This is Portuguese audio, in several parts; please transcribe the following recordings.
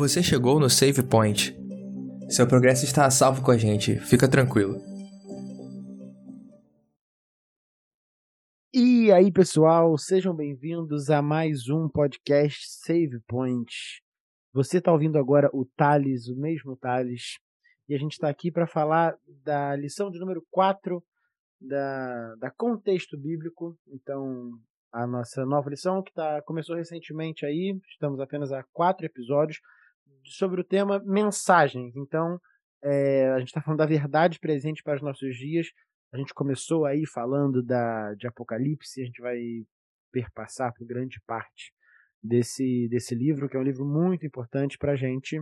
Você chegou no Save Point. Seu progresso está a salvo com a gente, fica tranquilo. E aí, pessoal, sejam bem-vindos a mais um podcast Save Point. Você está ouvindo agora o Thales, o mesmo Thales, e a gente está aqui para falar da lição de número 4 da, da Contexto Bíblico. Então, a nossa nova lição que tá, começou recentemente aí, estamos apenas a quatro episódios, sobre o tema mensagens. Então, é, a gente está falando da verdade presente para os nossos dias. A gente começou aí falando da, de Apocalipse, a gente vai perpassar por grande parte desse, desse livro, que é um livro muito importante para a gente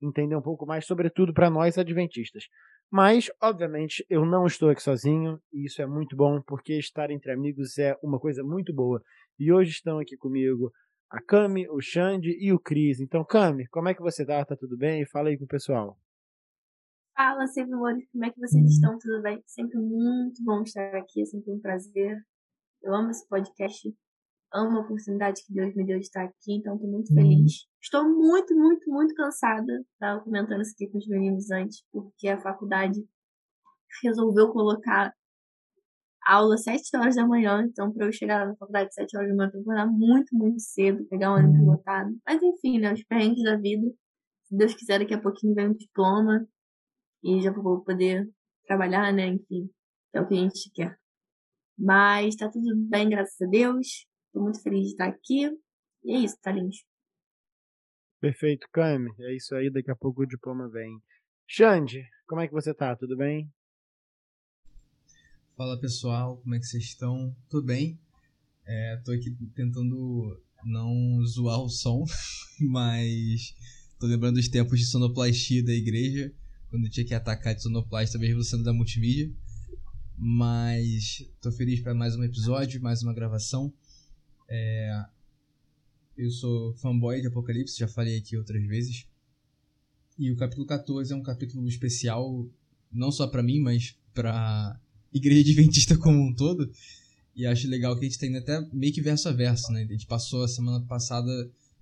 entender um pouco mais, sobretudo para nós adventistas. Mas, obviamente, eu não estou aqui sozinho, e isso é muito bom, porque estar entre amigos é uma coisa muito boa. E hoje estão aqui comigo a Cami, o Xande e o Cris. Então, Cami, como é que você tá? Tá tudo bem? Fala aí com o pessoal. Fala, sempre amores, como é que vocês uhum. estão? Tudo bem? Sempre muito bom estar aqui, é sempre um prazer. Eu amo esse podcast, amo a oportunidade que Deus me deu de estar aqui, então estou muito uhum. feliz. Estou muito, muito, muito cansada. Estava comentando isso aqui com os meninos antes, porque a faculdade resolveu colocar aula às 7 horas da manhã, então para eu chegar na faculdade às 7 horas da manhã, eu tenho que acordar muito, muito cedo, pegar um ônibus uhum. lotado. Mas enfim, né, os perrengues da vida. Se Deus quiser, daqui a pouquinho vem um diploma e já vou poder trabalhar, né, enfim, é o que a gente quer. Mas tá tudo bem, graças a Deus. Tô muito feliz de estar aqui. E é isso, tá lindo. Perfeito, Cami. É isso aí, daqui a pouco o diploma vem. Xande, como é que você tá? Tudo bem? Fala pessoal, como é que vocês estão? Tudo bem? É, tô aqui tentando não zoar o som, mas tô lembrando dos tempos de sonoplastia da igreja, quando tinha que atacar de sonoplastia mesmo sendo da multimídia. Mas tô feliz para mais um episódio, mais uma gravação. É, eu sou fanboy de Apocalipse, já falei aqui outras vezes. E o capítulo 14 é um capítulo especial, não só para mim, mas para igreja adventista como um todo. E acho legal que a gente tá indo até meio que verso a verso, né? A gente passou a semana passada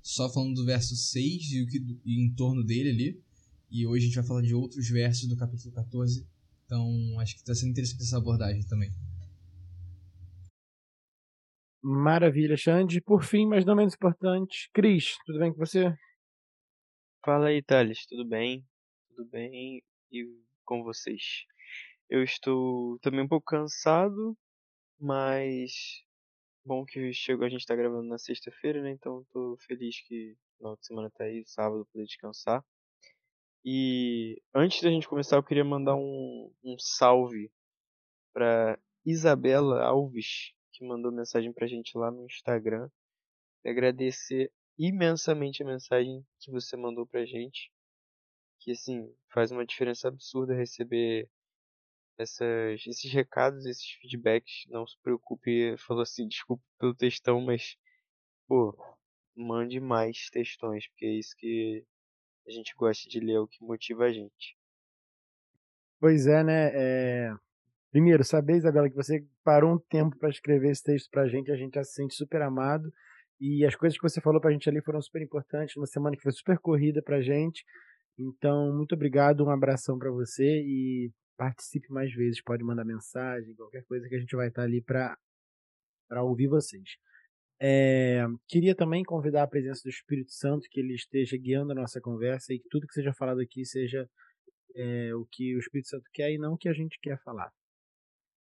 só falando do verso 6 e o que e em torno dele ali. E hoje a gente vai falar de outros versos do capítulo 14. Então acho que está sendo interessante essa abordagem também. Maravilha, Xande. Por fim, mas não menos importante, Cris, tudo bem com você? Fala aí, Thales, tudo bem? Tudo bem? E com vocês? Eu estou também um pouco cansado, mas bom que chegou, a gente está gravando na sexta-feira, né? Então estou feliz que no final de semana tá aí, sábado, poder descansar. E antes da gente começar, eu queria mandar um, um salve para Isabela Alves, que mandou mensagem pra gente lá no Instagram. E agradecer imensamente a mensagem que você mandou pra gente. Que assim, faz uma diferença absurda receber essas, esses recados, esses feedbacks. Não se preocupe, falou assim, desculpe pelo textão, mas pô, mande mais textões, porque é isso que a gente gosta de ler, é o que motiva a gente. Pois é, né? É... Primeiro, saber, Isabela, que você parou um tempo para escrever esse texto pra gente, a gente já se sente super amado. E as coisas que você falou pra gente ali foram super importantes, uma semana que foi super corrida pra gente. Então, muito obrigado, um abração para você e participe mais vezes, pode mandar mensagem, qualquer coisa que a gente vai estar ali para ouvir vocês. É, queria também convidar a presença do Espírito Santo, que ele esteja guiando a nossa conversa e que tudo que seja falado aqui seja é, o que o Espírito Santo quer e não o que a gente quer falar.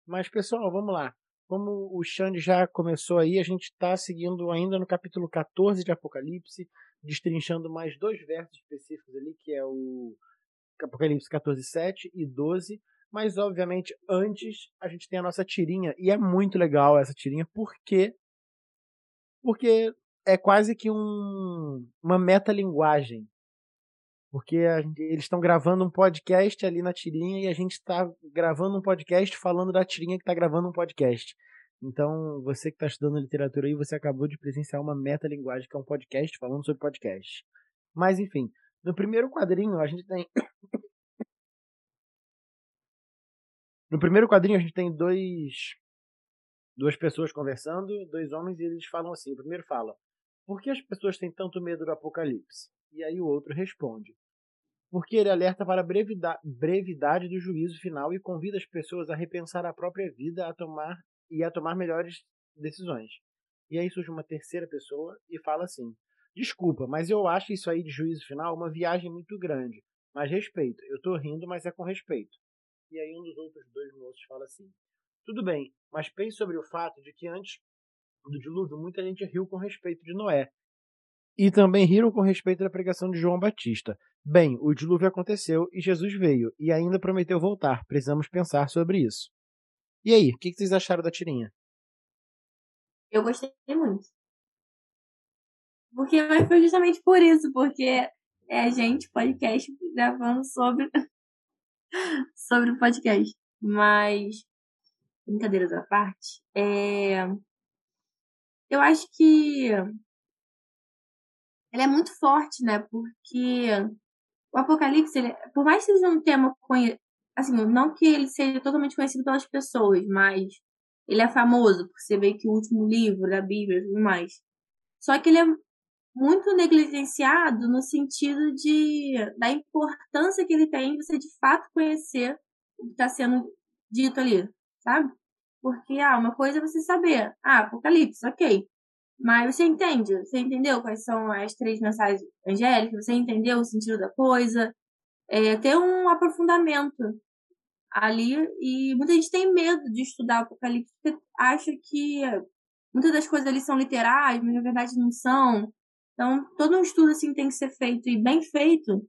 Mas, pessoal, vamos lá. Como o Xande já começou aí, a gente está seguindo ainda no capítulo 14 de Apocalipse, destrinchando mais dois versos específicos ali, que é o Apocalipse 14, 7 e 12. Mas, obviamente, antes a gente tem a nossa tirinha. E é muito legal essa tirinha, porque. Porque é quase que um, uma metalinguagem. Porque eles estão gravando um podcast ali na tirinha e a gente está gravando um podcast falando da tirinha que está gravando um podcast. Então, você que está estudando literatura aí, você acabou de presenciar uma metalinguagem que é um podcast falando sobre podcast. Mas, enfim, no primeiro quadrinho a gente tem No primeiro quadrinho a gente tem dois duas pessoas conversando, dois homens, e eles falam assim. O primeiro fala: Por que as pessoas têm tanto medo do apocalipse? E aí o outro responde: Porque ele alerta para a brevidade, brevidade do juízo final e convida as pessoas a repensar a própria vida a tomar e a tomar melhores decisões. E aí surge uma terceira pessoa e fala assim: Desculpa, mas eu acho isso aí de juízo final uma viagem muito grande. Mas respeito. Eu tô rindo, mas é com respeito. E aí um dos outros dois moços fala assim: Tudo bem, mas pense sobre o fato de que antes do dilúvio muita gente riu com respeito de Noé. E também riram com respeito da pregação de João Batista. Bem, o dilúvio aconteceu e Jesus veio e ainda prometeu voltar. Precisamos pensar sobre isso. E aí, o que vocês acharam da tirinha? Eu gostei muito. Porque foi justamente por isso, porque é a gente, podcast, gravando sobre, sobre o podcast. Mas, brincadeiras à parte, é... eu acho que ele é muito forte, né? Porque o Apocalipse, ele, por mais que seja um tema conhecido, assim, não que ele seja totalmente conhecido pelas pessoas, mas ele é famoso por você ver que o último livro da Bíblia e tudo mais. Só que ele é muito negligenciado no sentido de da importância que ele tem você de fato conhecer o que está sendo dito ali, sabe? Porque ah, uma coisa é você saber, ah, Apocalipse, ok. Mas você entende? Você entendeu quais são as três mensagens angélicas? Você entendeu o sentido da coisa? É, ter um aprofundamento ali e muita gente tem medo de estudar Apocalipse porque acha que muitas das coisas ali são literais, mas na verdade não são. Então, todo um estudo assim tem que ser feito e bem feito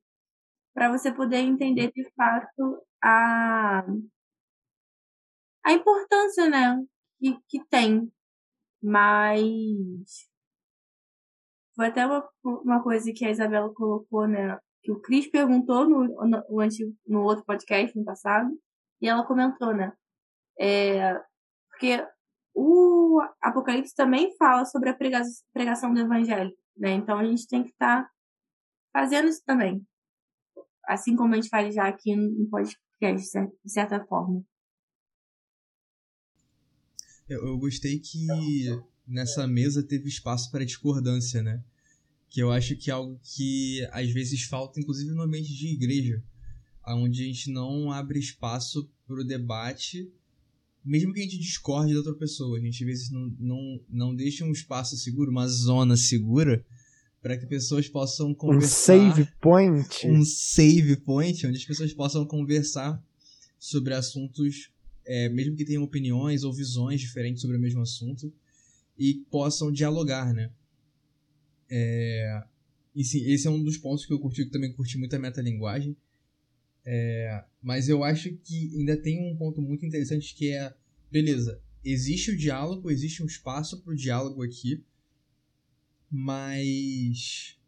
para você poder entender de fato a a importância, né, que, que tem. Mas foi até uma, uma coisa que a Isabela colocou, né, que o Cris perguntou no, no, no outro podcast no passado, e ela comentou, né? É, porque o Apocalipse também fala sobre a pregação do Evangelho, né? Então a gente tem que estar tá fazendo isso também. Assim como a gente faz já aqui no podcast, de certa forma. Eu, eu gostei que nessa mesa teve espaço para discordância, né? Que eu acho que é algo que às vezes falta, inclusive no ambiente de igreja onde a gente não abre espaço para o debate, mesmo que a gente discorde da outra pessoa. A gente às vezes não, não, não deixa um espaço seguro, uma zona segura, para que pessoas possam conversar. Um save point. Um save point, onde as pessoas possam conversar sobre assuntos, é, mesmo que tenham opiniões ou visões diferentes sobre o mesmo assunto, e possam dialogar, né? É, e sim, esse é um dos pontos que eu curti, que também curti muito a metalinguagem. É, mas eu acho que ainda tem um ponto muito interessante que é, beleza, existe o diálogo, existe um espaço para o diálogo aqui, mas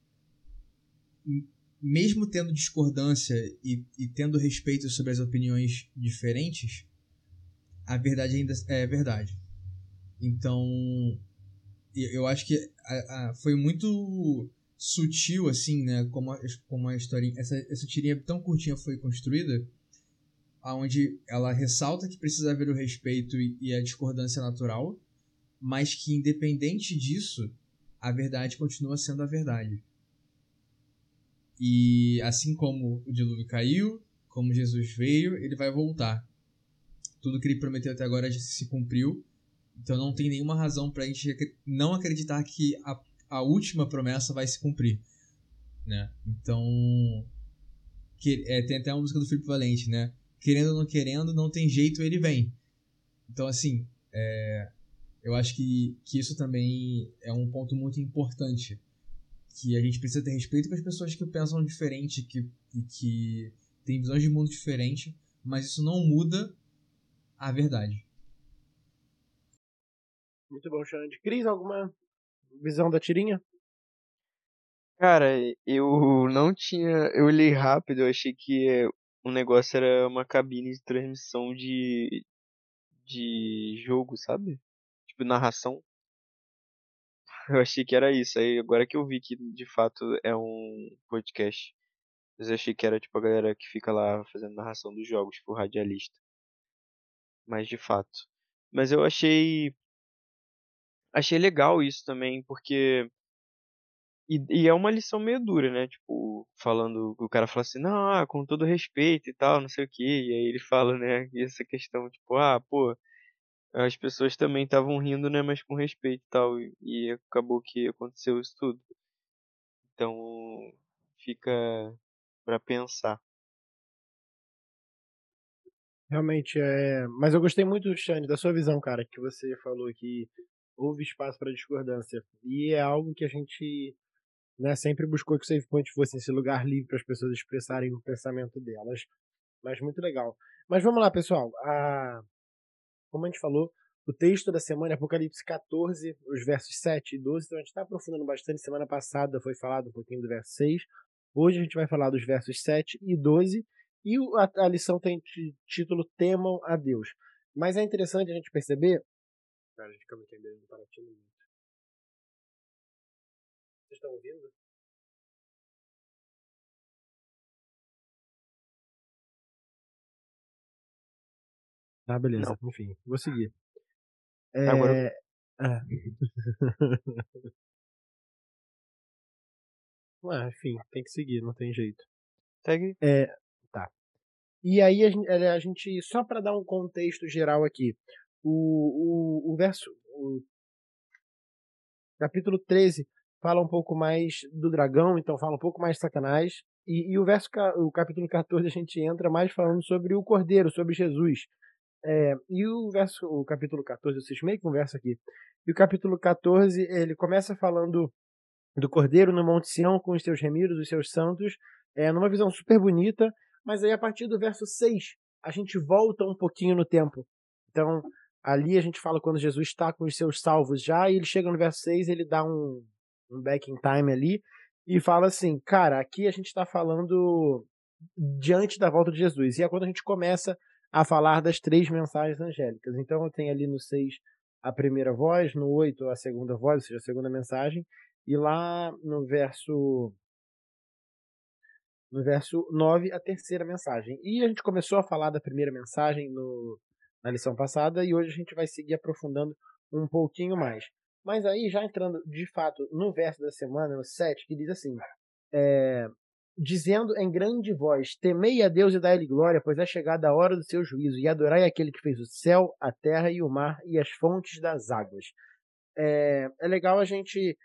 mesmo tendo discordância e, e, tendo respeito sobre as opiniões diferentes, a verdade ainda é verdade. Então, eu acho que a, a, foi muito sutil, assim, né? Como a, como a historinha. Essa, essa tirinha tão curtinha foi construída, aonde ela ressalta que precisa haver o respeito e, e a discordância natural, mas que, independente disso, a verdade continua sendo a verdade. E assim como o dilúvio caiu, como Jesus veio, ele vai voltar. Tudo que ele prometeu até agora já se cumpriu. Então não tem nenhuma razão para a gente não acreditar que a a última promessa vai se cumprir, né? Então, que, é, tem até uma música do Felipe Valente, né? Querendo ou não querendo, não tem jeito, ele vem. Então, assim, é, eu acho que, que isso também é um ponto muito importante. Que a gente precisa ter respeito com as pessoas que pensam diferente, que, que têm visões de mundo diferente, mas isso não muda a verdade. Muito bom, Xande. Cris, alguma visão da tirinha? Cara, eu não tinha. Eu li rápido, eu achei que o negócio era uma cabine de transmissão de. de jogo, sabe? Tipo, narração. Eu achei que era isso. Aí agora que eu vi que de fato é um podcast. Mas eu achei que era tipo a galera que fica lá fazendo narração dos jogos, tipo radialista. Mas de fato. Mas eu achei achei legal isso também, porque E, e é uma lição meio dura, né? Tipo, falando, o cara fala assim, não, ah, com todo respeito e tal, não sei o quê. E aí ele fala, né, essa questão, tipo, ah, pô, as pessoas também estavam rindo, né, mas com respeito e tal. E, e acabou que aconteceu isso tudo. Então, fica para pensar. Realmente, é. Mas eu gostei muito, Xande, da sua visão, cara, que você falou que houve espaço para discordância. E é algo que a gente né, sempre buscou que o Save Point fosse esse lugar livre para as pessoas expressarem o pensamento delas. Mas muito legal. Mas vamos lá, pessoal. A... Como a gente falou, o texto da semana é Apocalipse 14, os versos 7 e 12. Então a gente está aprofundando bastante. Semana passada foi falado um pouquinho do verso 6. Hoje a gente vai falar dos versos 7 e 12. E a, a lição tem título Temam a Deus. Mas é interessante a gente perceber. Cara, a gente acaba entendendo para muito. Vocês estão ouvindo? Ah, beleza. Não. Enfim, vou seguir. É... Agora. É. ah, enfim, tem que seguir, não tem jeito. Segue. É, tá. E aí a gente, a gente só para dar um contexto geral aqui, o, o, o verso, o capítulo 13 fala um pouco mais do dragão, então fala um pouco mais de Satanás. E, e o verso, o capítulo 14, a gente entra mais falando sobre o Cordeiro, sobre Jesus. É, e o verso, o capítulo 14, vocês meio conversa aqui. E o capítulo 14, ele começa falando do Cordeiro no Monte Sião com os seus remidos, os seus santos, é, numa visão super bonita, mas aí a partir do verso 6, a gente volta um pouquinho no tempo. Então, ali a gente fala quando Jesus está com os seus salvos já, e ele chega no verso 6, ele dá um, um back in time ali, e fala assim, cara, aqui a gente está falando diante da volta de Jesus. E é quando a gente começa a falar das três mensagens angélicas. Então eu tenho ali no 6 a primeira voz, no 8 a segunda voz, ou seja, a segunda mensagem, e lá no verso no verso 9 a terceira mensagem. E a gente começou a falar da primeira mensagem no, na lição passada e hoje a gente vai seguir aprofundando um pouquinho mais. Mas aí, já entrando de fato no verso da semana, no 7, que diz assim: é, dizendo em grande voz: Temei a Deus e dai-lhe glória, pois é chegada a hora do seu juízo, e adorai aquele que fez o céu, a terra e o mar e as fontes das águas. É, é legal a gente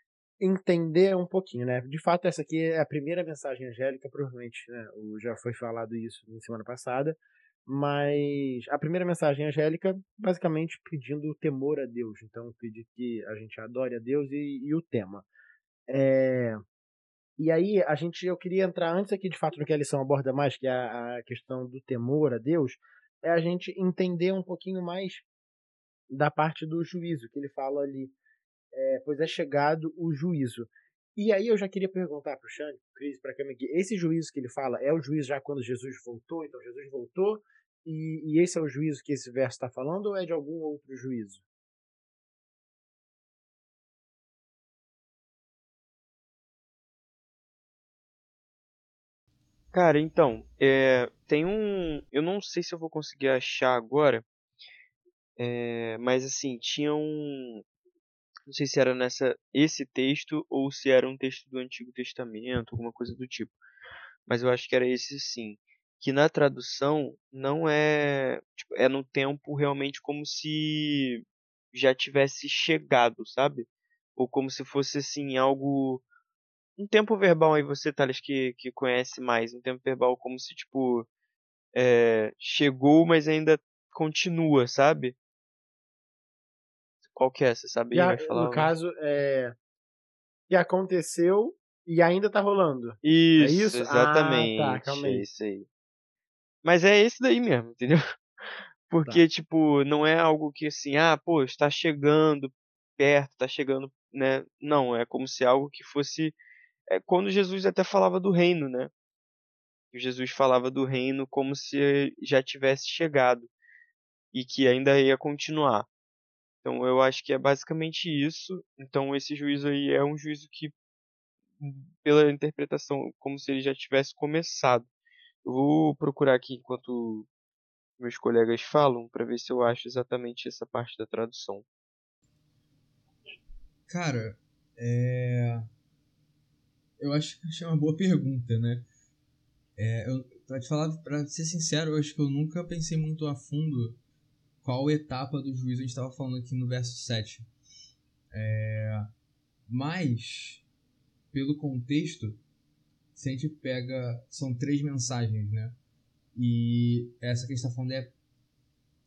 entender um pouquinho, né? De fato, essa aqui é a primeira mensagem angélica, provavelmente, né? Já foi falado isso na semana passada, mas a primeira mensagem angélica, basicamente pedindo temor a Deus. Então, pedir que a gente adore a Deus e, e o tema. É, e aí, a gente, eu queria entrar antes aqui, de fato, no que a lição aborda mais, que é a, a questão do temor a Deus, é a gente entender um pouquinho mais da parte do juízo, que ele fala ali, é, pois é chegado o juízo. E aí eu já queria perguntar para o Xande, Cris, para aqui, esse juízo que ele fala é o juízo já quando Jesus voltou? Então Jesus voltou e, e esse é o juízo que esse verso está falando ou é de algum outro juízo? Cara, então, é, tem um. Eu não sei se eu vou conseguir achar agora. É, mas assim, tinha um. Não sei se era nessa esse texto ou se era um texto do Antigo Testamento, alguma coisa do tipo. Mas eu acho que era esse sim. Que na tradução não é. Tipo, é no tempo realmente como se já tivesse chegado, sabe? Ou como se fosse assim, algo um tempo verbal aí, você, Thales, que, que conhece mais, um tempo verbal como se, tipo, é, chegou, mas ainda continua, sabe? Qual que é? Você sabe? Já, falar, no caso, é... que aconteceu e ainda tá rolando. Isso, é isso? exatamente. Ah, tá, calma aí. É isso aí. Mas é esse daí mesmo, entendeu? Porque, tá. tipo, não é algo que assim, ah, pô, está chegando perto, está chegando, né? Não, é como se algo que fosse é quando Jesus até falava do reino, né? Jesus falava do reino como se já tivesse chegado e que ainda ia continuar. Então eu acho que é basicamente isso. Então esse juízo aí é um juízo que, pela interpretação, como se ele já tivesse começado. Eu vou procurar aqui enquanto meus colegas falam para ver se eu acho exatamente essa parte da tradução. Cara, é eu acho que é uma boa pergunta, né? É, eu, pra te falar, ser sincero, eu acho que eu nunca pensei muito a fundo qual etapa do juízo a gente estava falando aqui no verso 7. É, mas, pelo contexto, se a gente pega. São três mensagens, né? E essa que a gente está falando é,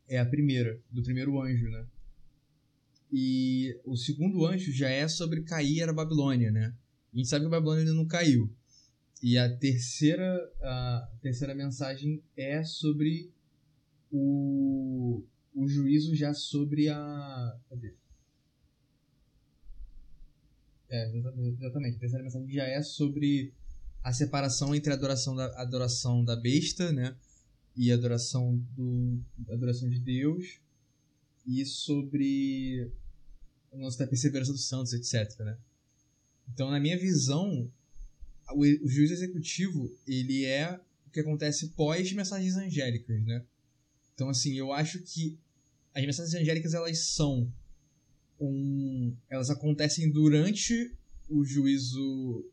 é a primeira, do primeiro anjo, né? E o segundo anjo já é sobre cair a Babilônia, né? A gente sabe que a Babilônia ainda não caiu. E a terceira, a terceira mensagem é sobre o, o juízo já sobre a. Cadê? É, exatamente. A terceira mensagem já é sobre a separação entre a adoração da, a adoração da besta, né? E a adoração, do, a adoração de Deus. E sobre o lance da perseverança dos santos, etc, né? Então, na minha visão, o, o juiz executivo, ele é o que acontece pós mensagens angélicas, né? Então, assim, eu acho que as mensagens angélicas, elas são um... Elas acontecem durante o juízo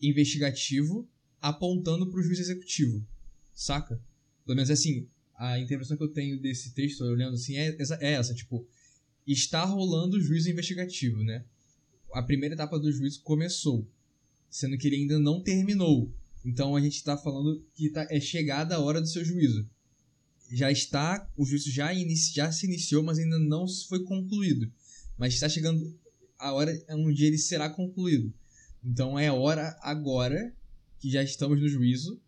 investigativo, apontando para o juiz executivo, saca? Pelo menos, assim, a interpretação que eu tenho desse texto, olhando assim, é essa, é essa tipo... Está rolando o juízo investigativo, né? A primeira etapa do juízo começou sendo que ele ainda não terminou. Então a gente está falando que tá, é chegada a hora do seu juízo. Já está, o juízo já, inici, já se iniciou, mas ainda não foi concluído. Mas está chegando a hora onde ele será concluído. Então é hora agora que já estamos no juízo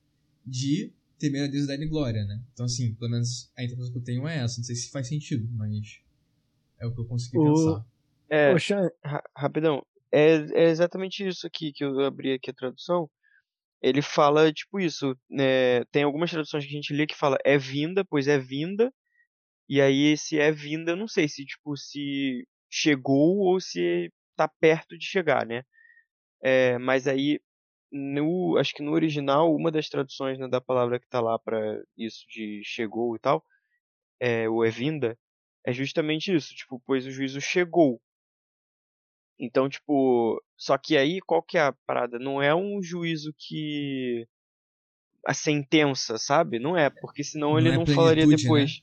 de temer a Deus e dar-lhe glória, né? Então assim, pelo menos a interpretação que eu tenho é essa. Não sei se faz sentido, mas é o que eu consegui o... pensar. É, Poxa, ra rapidão, é, é exatamente isso aqui que eu abri aqui a tradução. Ele fala tipo isso, né? Tem algumas traduções que a gente lê que fala é vinda, pois é vinda. E aí esse é vinda, não sei se tipo se chegou ou se tá perto de chegar, né? É, mas aí no, acho que no original, uma das traduções né, da palavra que tá lá para isso de chegou e tal, é, ou é vinda, é justamente isso, tipo, pois o juízo chegou. Então, tipo, só que aí qual que é a parada? Não é um juízo que a sentença, sabe? Não é, porque senão não ele é não falaria depois.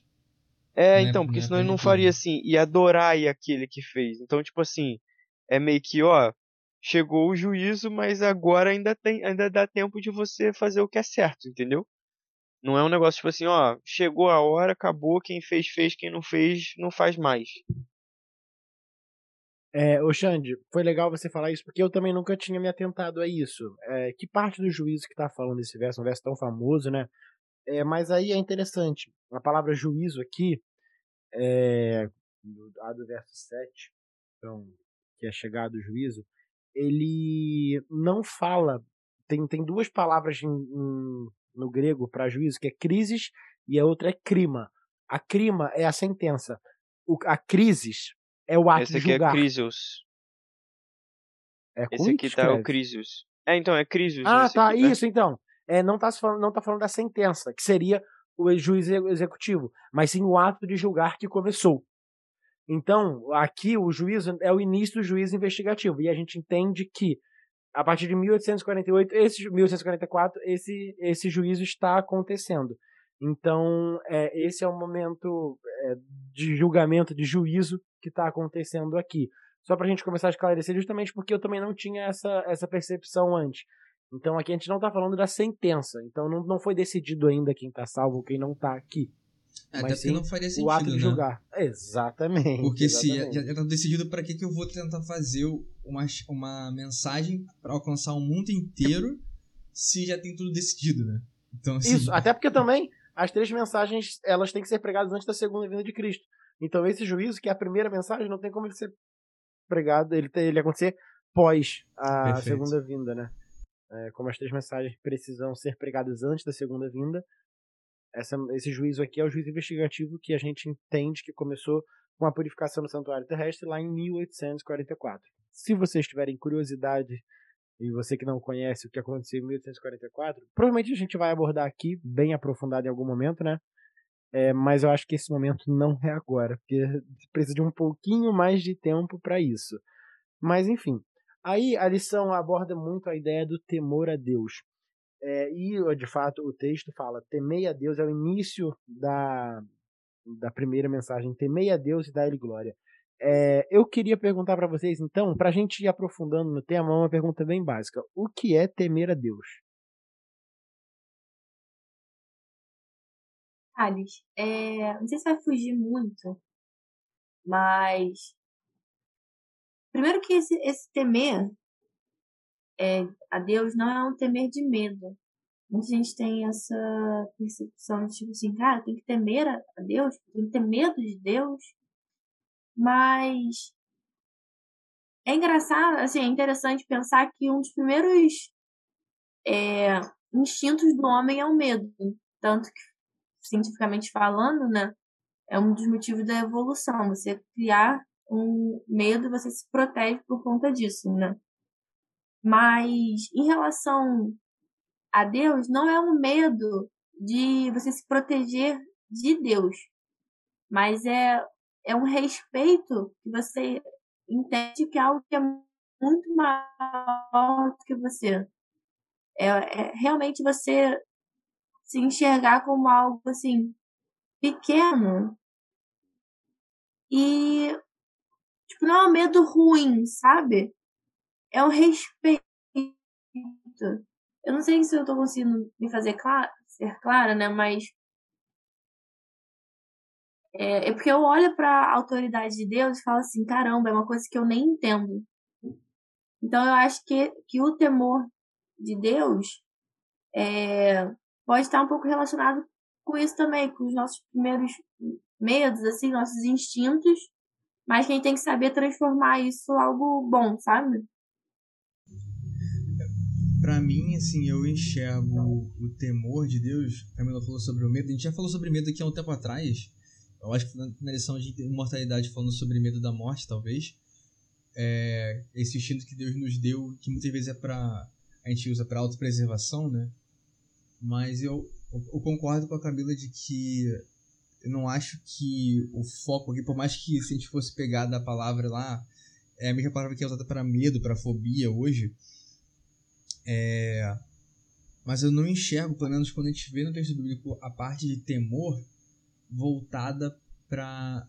Né? É, não é então, é, porque senão é ele não faria assim, e adorar aquele que fez. Então, tipo assim, é meio que, ó, chegou o juízo, mas agora ainda tem, ainda dá tempo de você fazer o que é certo, entendeu? Não é um negócio tipo assim, ó, chegou a hora, acabou, quem fez fez, quem não fez não faz mais. É, ô Xande, foi legal você falar isso, porque eu também nunca tinha me atentado a isso. É, que parte do juízo que tá falando esse verso, um verso tão famoso, né? É, mas aí é interessante, a palavra juízo aqui, é, do, do verso 7, então, que é chegado o juízo, ele não fala, tem, tem duas palavras em, em, no grego para juízo, que é crisis e a outra é crima. A crima é a sentença. O, a crisis é o ato Esse aqui de é julgar. é Crisius. É Esse aqui tá o Crisius. É, então, é Crisius. Ah, tá, aqui, tá? isso então. É, não, tá falando, não tá falando da sentença, que seria o juiz executivo, mas sim o ato de julgar que começou. Então, aqui o juízo é o início do juízo investigativo, e a gente entende que a partir de 1848, esse 1844, esse esse juízo está acontecendo. Então, é, esse é o momento é, de julgamento, de juízo que está acontecendo aqui. Só para a gente começar a esclarecer, justamente porque eu também não tinha essa, essa percepção antes. Então aqui a gente não está falando da sentença. Então não, não foi decidido ainda quem está salvo quem não está aqui. É, Mas sim, não faria sentido, o ato de né? julgar. Exatamente. Porque exatamente. se já está decidido para que, que eu vou tentar fazer uma, uma mensagem para alcançar o mundo inteiro se já tem tudo decidido, né? Então, assim... Isso, até porque também as três mensagens elas têm que ser pregadas antes da segunda vinda de Cristo. Então esse juízo, que é a primeira mensagem, não tem como ele ser pregado, ele, ele acontecer pós a Perfeito. segunda vinda, né? É, como as três mensagens precisam ser pregadas antes da segunda vinda, essa, esse juízo aqui é o juízo investigativo que a gente entende que começou com a purificação do santuário terrestre lá em 1844. Se vocês tiverem curiosidade e você que não conhece o que aconteceu em 1844, provavelmente a gente vai abordar aqui bem aprofundado em algum momento, né? É, mas eu acho que esse momento não é agora, porque precisa de um pouquinho mais de tempo para isso. Mas enfim, Aí a lição aborda muito a ideia do temor a Deus. É, e, de fato, o texto fala: temei a Deus é o início da, da primeira mensagem, temei a Deus e dá-lhe glória. É, eu queria perguntar para vocês, então, para a gente ir aprofundando no tema, uma pergunta bem básica: o que é temer a Deus? Thales, é, não sei se vai fugir muito, mas primeiro que esse, esse temer é, a Deus não é um temer de medo. Muita gente tem essa percepção de tipo assim, cara, tem que temer a Deus, tem que ter medo de Deus. Mas é engraçado, assim, é interessante pensar que um dos primeiros é, instintos do homem é o medo. Tanto que, cientificamente falando, né, é um dos motivos da evolução. Você criar um medo, você se protege por conta disso, né? Mas em relação a Deus, não é um medo de você se proteger de Deus, mas é é um respeito que você entende que é algo que é muito maior do que você. É, é realmente você se enxergar como algo assim pequeno e tipo não é um medo ruim, sabe? É um respeito. Eu não sei se eu tô conseguindo me fazer clara, ser clara, né? Mas é, é porque eu olho para a autoridade de Deus e falo assim, caramba, é uma coisa que eu nem entendo. Então eu acho que, que o temor de Deus é, pode estar um pouco relacionado com isso também, com os nossos primeiros medos, assim, nossos instintos, mas quem tem que saber transformar isso em algo bom, sabe? Para mim, assim, eu enxergo o temor de Deus. A Camila falou sobre o medo. A gente já falou sobre medo aqui há um tempo atrás. Eu acho que na lição de imortalidade, falando sobre medo da morte, talvez. É, esse instinto que Deus nos deu, que muitas vezes é para a gente usa para autopreservação, né? Mas eu, eu, concordo com a Camila de que eu não acho que o foco aqui, por mais que se a gente fosse pegar da palavra lá, é a mesma palavra que é usada para medo, para fobia hoje. É, mas eu não enxergo, pelo menos quando a gente vê no texto bíblico, a parte de temor voltada para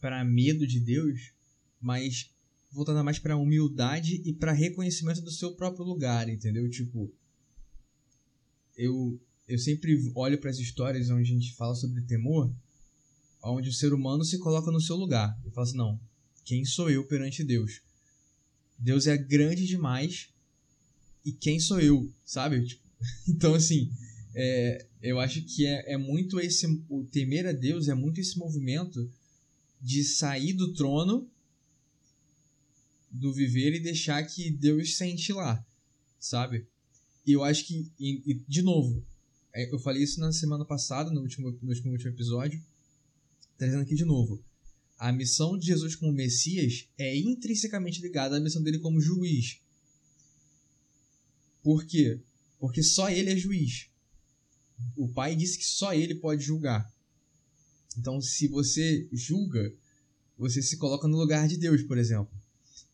para medo de Deus, mas voltada mais para humildade e para reconhecimento do seu próprio lugar, entendeu? Tipo, eu eu sempre olho para as histórias onde a gente fala sobre temor, onde o ser humano se coloca no seu lugar e fala assim: não, quem sou eu perante Deus? Deus é grande demais e quem sou eu, sabe? Tipo, então, assim, é, eu acho que é, é muito esse. O temer a Deus é muito esse movimento de sair do trono do viver e deixar que Deus sente lá, sabe? E eu acho que, e, de novo, é, eu falei isso na semana passada, no último, no último, último episódio, trazendo aqui de novo. A missão de Jesus como Messias é intrinsecamente ligada à missão dele como juiz. Por quê? Porque só ele é juiz o pai disse que só ele pode julgar. Então, se você julga, você se coloca no lugar de Deus, por exemplo.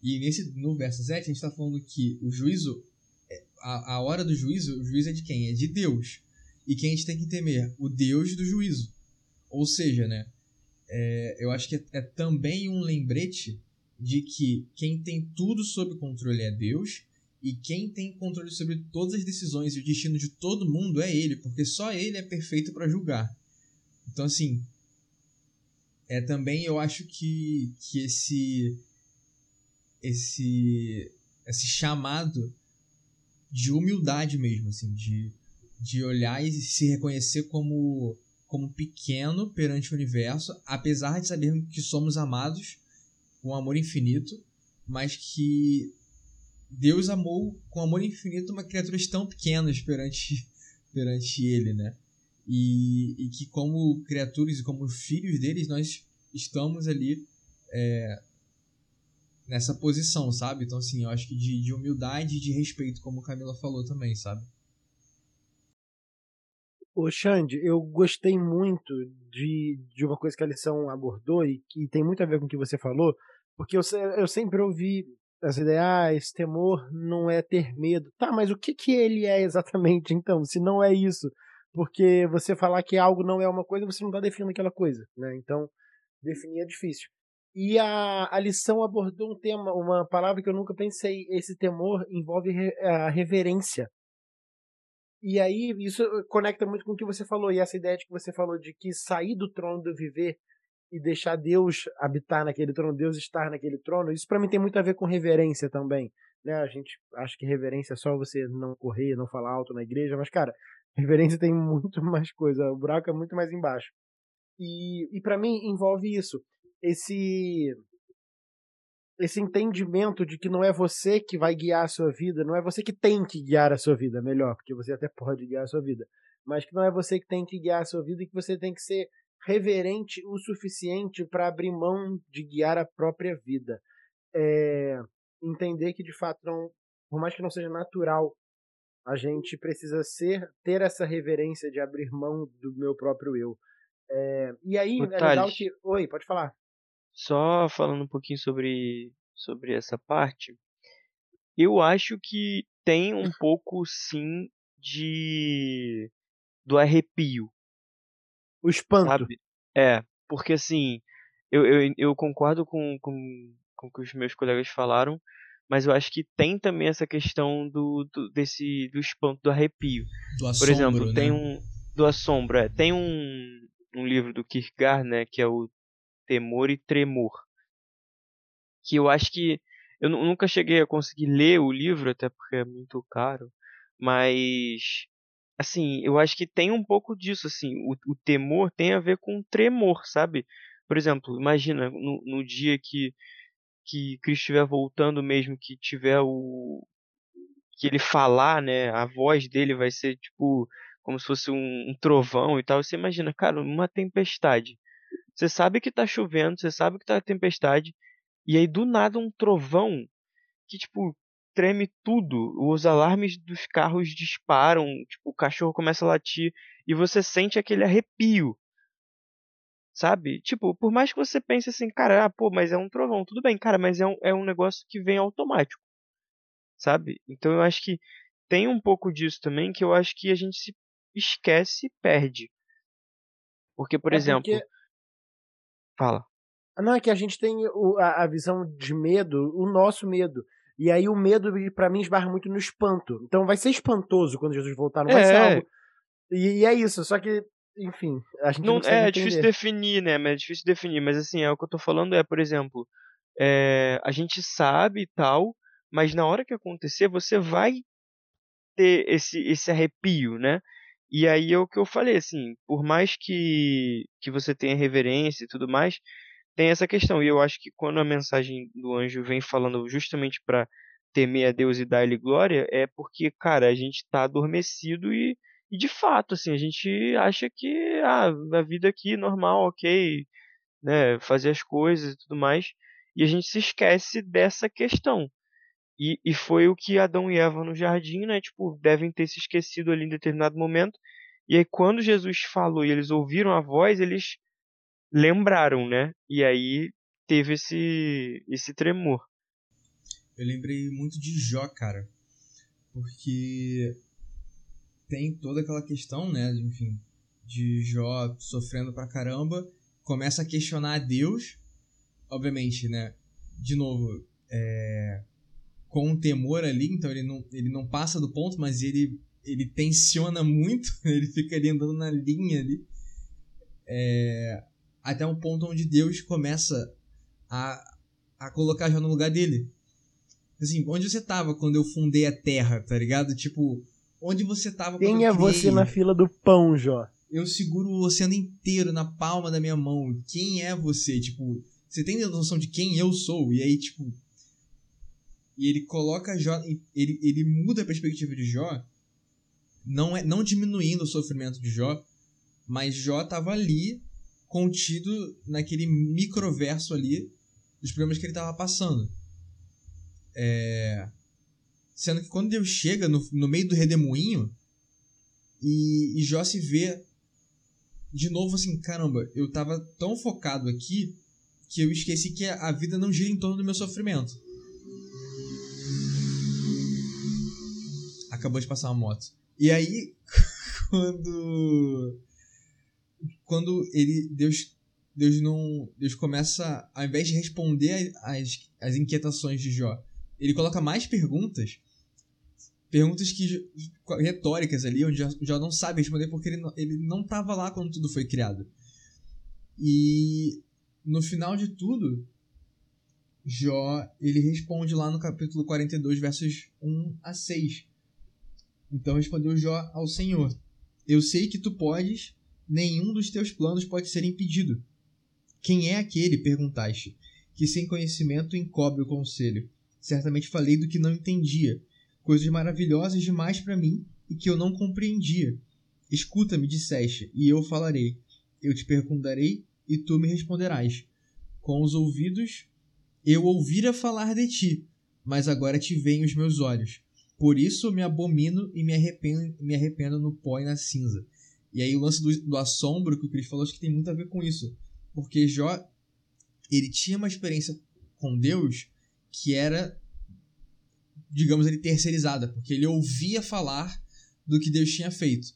E nesse no verso 7, a gente está falando que o juízo, é, a, a hora do juízo, o juízo é de quem? É de Deus. E quem a gente tem que temer? O Deus do juízo. Ou seja, né, é, eu acho que é, é também um lembrete de que quem tem tudo sob controle é Deus e quem tem controle sobre todas as decisões e o destino de todo mundo é ele, porque só ele é perfeito para julgar. Então, assim, é também eu acho que, que esse esse esse chamado de humildade mesmo, assim, de, de olhar e se reconhecer como como pequeno perante o universo, apesar de sabermos que somos amados com amor infinito, mas que Deus amou com amor infinito uma criaturas tão pequenas perante, perante ele, né? E, e que como criaturas e como filhos deles, nós estamos ali é, nessa posição, sabe? Então, assim, eu acho que de, de humildade e de respeito, como a Camila falou também, sabe? Ô Xande, eu gostei muito de, de uma coisa que a lição abordou e que tem muito a ver com o que você falou, porque eu, eu sempre ouvi essa ideia, ah, temor não é ter medo. Tá, mas o que que ele é exatamente então, se não é isso? Porque você falar que algo não é uma coisa, você não está definindo aquela coisa, né? Então, definir é difícil. E a, a lição abordou um tema, uma palavra que eu nunca pensei. Esse temor envolve a reverência. E aí, isso conecta muito com o que você falou, e essa ideia de que você falou de que sair do trono do viver e deixar Deus habitar naquele trono, Deus estar naquele trono, isso para mim tem muito a ver com reverência também. Né? A gente acha que reverência é só você não correr, não falar alto na igreja, mas cara, reverência tem muito mais coisa, o buraco é muito mais embaixo. E, e para mim envolve isso, esse esse entendimento de que não é você que vai guiar a sua vida, não é você que tem que guiar a sua vida, melhor, porque você até pode guiar a sua vida, mas que não é você que tem que guiar a sua vida e que você tem que ser reverente o suficiente para abrir mão de guiar a própria vida. É, entender que de fato não, por mais que não seja natural, a gente precisa ser ter essa reverência de abrir mão do meu próprio eu. É, e aí Ô, é legal que, oi, pode falar. Só falando um pouquinho sobre sobre essa parte, eu acho que tem um pouco sim de do arrepio o espanto. Sabe? É, porque assim, eu, eu, eu concordo com, com, com o que os meus colegas falaram, mas eu acho que tem também essa questão do, do desse do espanto, do arrepio. Do assombro, Por exemplo, né? tem um do assombro, é, tem um, um livro do Kierkegaard, né, que é o Temor e Tremor, que eu acho que eu nunca cheguei a conseguir ler o livro, até porque é muito caro, mas assim, eu acho que tem um pouco disso, assim, o, o temor tem a ver com tremor, sabe? Por exemplo, imagina no, no dia que que Cristo estiver voltando mesmo, que tiver o que ele falar, né, a voz dele vai ser tipo como se fosse um, um trovão e tal. Você imagina, cara, uma tempestade. Você sabe que tá chovendo, você sabe que tá tempestade, e aí do nada um trovão que tipo treme tudo. Os alarmes dos carros disparam, tipo, o cachorro começa a latir e você sente aquele arrepio. Sabe? Tipo, por mais que você pense assim, cara, ah, pô, mas é um trovão, tudo bem, cara, mas é um, é um negócio que vem automático. Sabe? Então eu acho que tem um pouco disso também que eu acho que a gente se esquece e perde. Porque, por é exemplo. Porque... Fala. Não, é que a gente tem a, a visão de medo, o nosso medo. E aí o medo, para mim, esbarra muito no espanto. Então vai ser espantoso quando Jesus voltar, não vai ser É, algo. E, e é isso, só que, enfim, a gente não, Não, é entender. difícil definir, né? Mas é difícil definir. Mas assim, é o que eu tô falando é, por exemplo, é, a gente sabe e tal, mas na hora que acontecer, você vai ter esse, esse arrepio, né? E aí é o que eu falei, assim, por mais que, que você tenha reverência e tudo mais, tem essa questão. E eu acho que quando a mensagem do anjo vem falando justamente para temer a Deus e dar-lhe glória, é porque, cara, a gente tá adormecido e, e de fato, assim, a gente acha que ah, a vida aqui normal, ok, né, fazer as coisas e tudo mais, e a gente se esquece dessa questão. E, e foi o que Adão e Eva no jardim, né, tipo, devem ter se esquecido ali em determinado momento. E aí quando Jesus falou e eles ouviram a voz, eles lembraram, né? E aí teve esse esse tremor. Eu lembrei muito de Jó, cara. Porque tem toda aquela questão, né? Enfim, de Jó sofrendo pra caramba. Começa a questionar a Deus. Obviamente, né? De novo, é, com um temor ali. Então ele não, ele não passa do ponto, mas ele, ele tensiona muito. Ele fica ali andando na linha ali. É, até um ponto onde Deus começa a, a colocar Jó no lugar dele. Assim, onde você tava quando eu fundei a terra, tá ligado? Tipo, onde você tava quando Quem é você na fila do pão, Jó? Eu seguro o oceano inteiro na palma da minha mão. Quem é você? Tipo, você tem noção de quem eu sou? E aí, tipo. E ele coloca Jó. Ele, ele muda a perspectiva de Jó. Não, é, não diminuindo o sofrimento de Jó. Mas Jó tava ali, contido naquele microverso ali dos problemas que ele tava passando. É... Sendo que quando Deus chega no, no meio do redemoinho e, e Jó se vê de novo assim, caramba, eu tava tão focado aqui que eu esqueci que a vida não gira em torno do meu sofrimento. Acabou de passar uma moto. E aí, quando quando ele. Deus. Deus não. Deus começa. Ao invés de responder as, as inquietações de Jó, ele coloca mais perguntas. Perguntas que. retóricas ali, onde Jó não sabe responder porque ele não, ele não estava lá quando tudo foi criado. E no final de tudo, Jó, ele responde lá no capítulo 42, versos 1 a 6. Então respondeu Jó ao Senhor: Eu sei que tu podes, nenhum dos teus planos pode ser impedido. Quem é aquele, perguntaste, que sem conhecimento encobre o conselho? Certamente falei do que não entendia, coisas maravilhosas demais para mim e que eu não compreendia. Escuta-me, disseste, e eu falarei. Eu te perguntarei e tu me responderás. Com os ouvidos eu ouvira falar de ti, mas agora te veem os meus olhos. Por isso me abomino e me arrependo, me arrependo no pó e na cinza. E aí o lance do, do assombro que o Cris falou, acho que tem muito a ver com isso. Porque Jó, ele tinha uma experiência com Deus que era, digamos, ele terceirizada. Porque ele ouvia falar do que Deus tinha feito.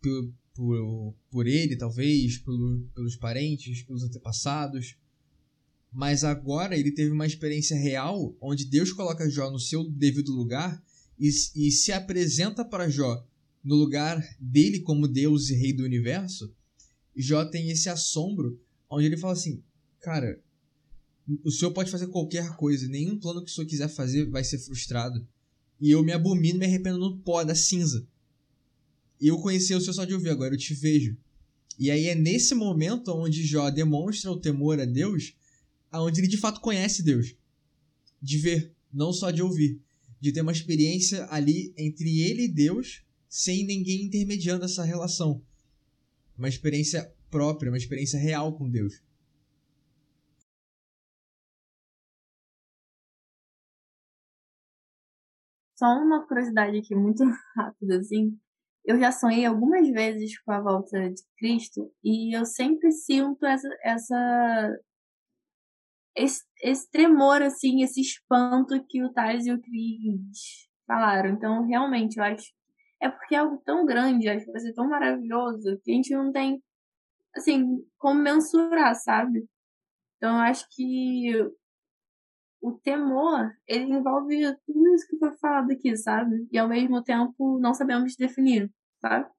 Por, por, por ele, talvez, por, pelos parentes, pelos antepassados mas agora ele teve uma experiência real onde Deus coloca Jó no seu devido lugar e, e se apresenta para Jó no lugar dele como Deus e Rei do universo. Jó tem esse assombro onde ele fala assim: Cara, o senhor pode fazer qualquer coisa, nenhum plano que o senhor quiser fazer vai ser frustrado. E eu me abomino me arrependo no pó da cinza. E eu conheci o senhor só de ouvir, agora eu te vejo. E aí é nesse momento onde Jó demonstra o temor a Deus aonde ele de fato conhece Deus. De ver, não só de ouvir. De ter uma experiência ali entre ele e Deus, sem ninguém intermediando essa relação. Uma experiência própria, uma experiência real com Deus. Só uma curiosidade aqui, muito rápida, assim. Eu já sonhei algumas vezes com a volta de Cristo e eu sempre sinto essa, essa esse, esse tremor, assim, esse espanto que o Thales e o Cris falaram. Então, realmente, eu acho. É porque é algo tão grande, acho que vai ser tão maravilhoso, que a gente não tem, assim, como mensurar, sabe? Então, eu acho que o temor, ele envolve tudo isso que foi falado aqui, sabe? E ao mesmo tempo não sabemos definir, sabe?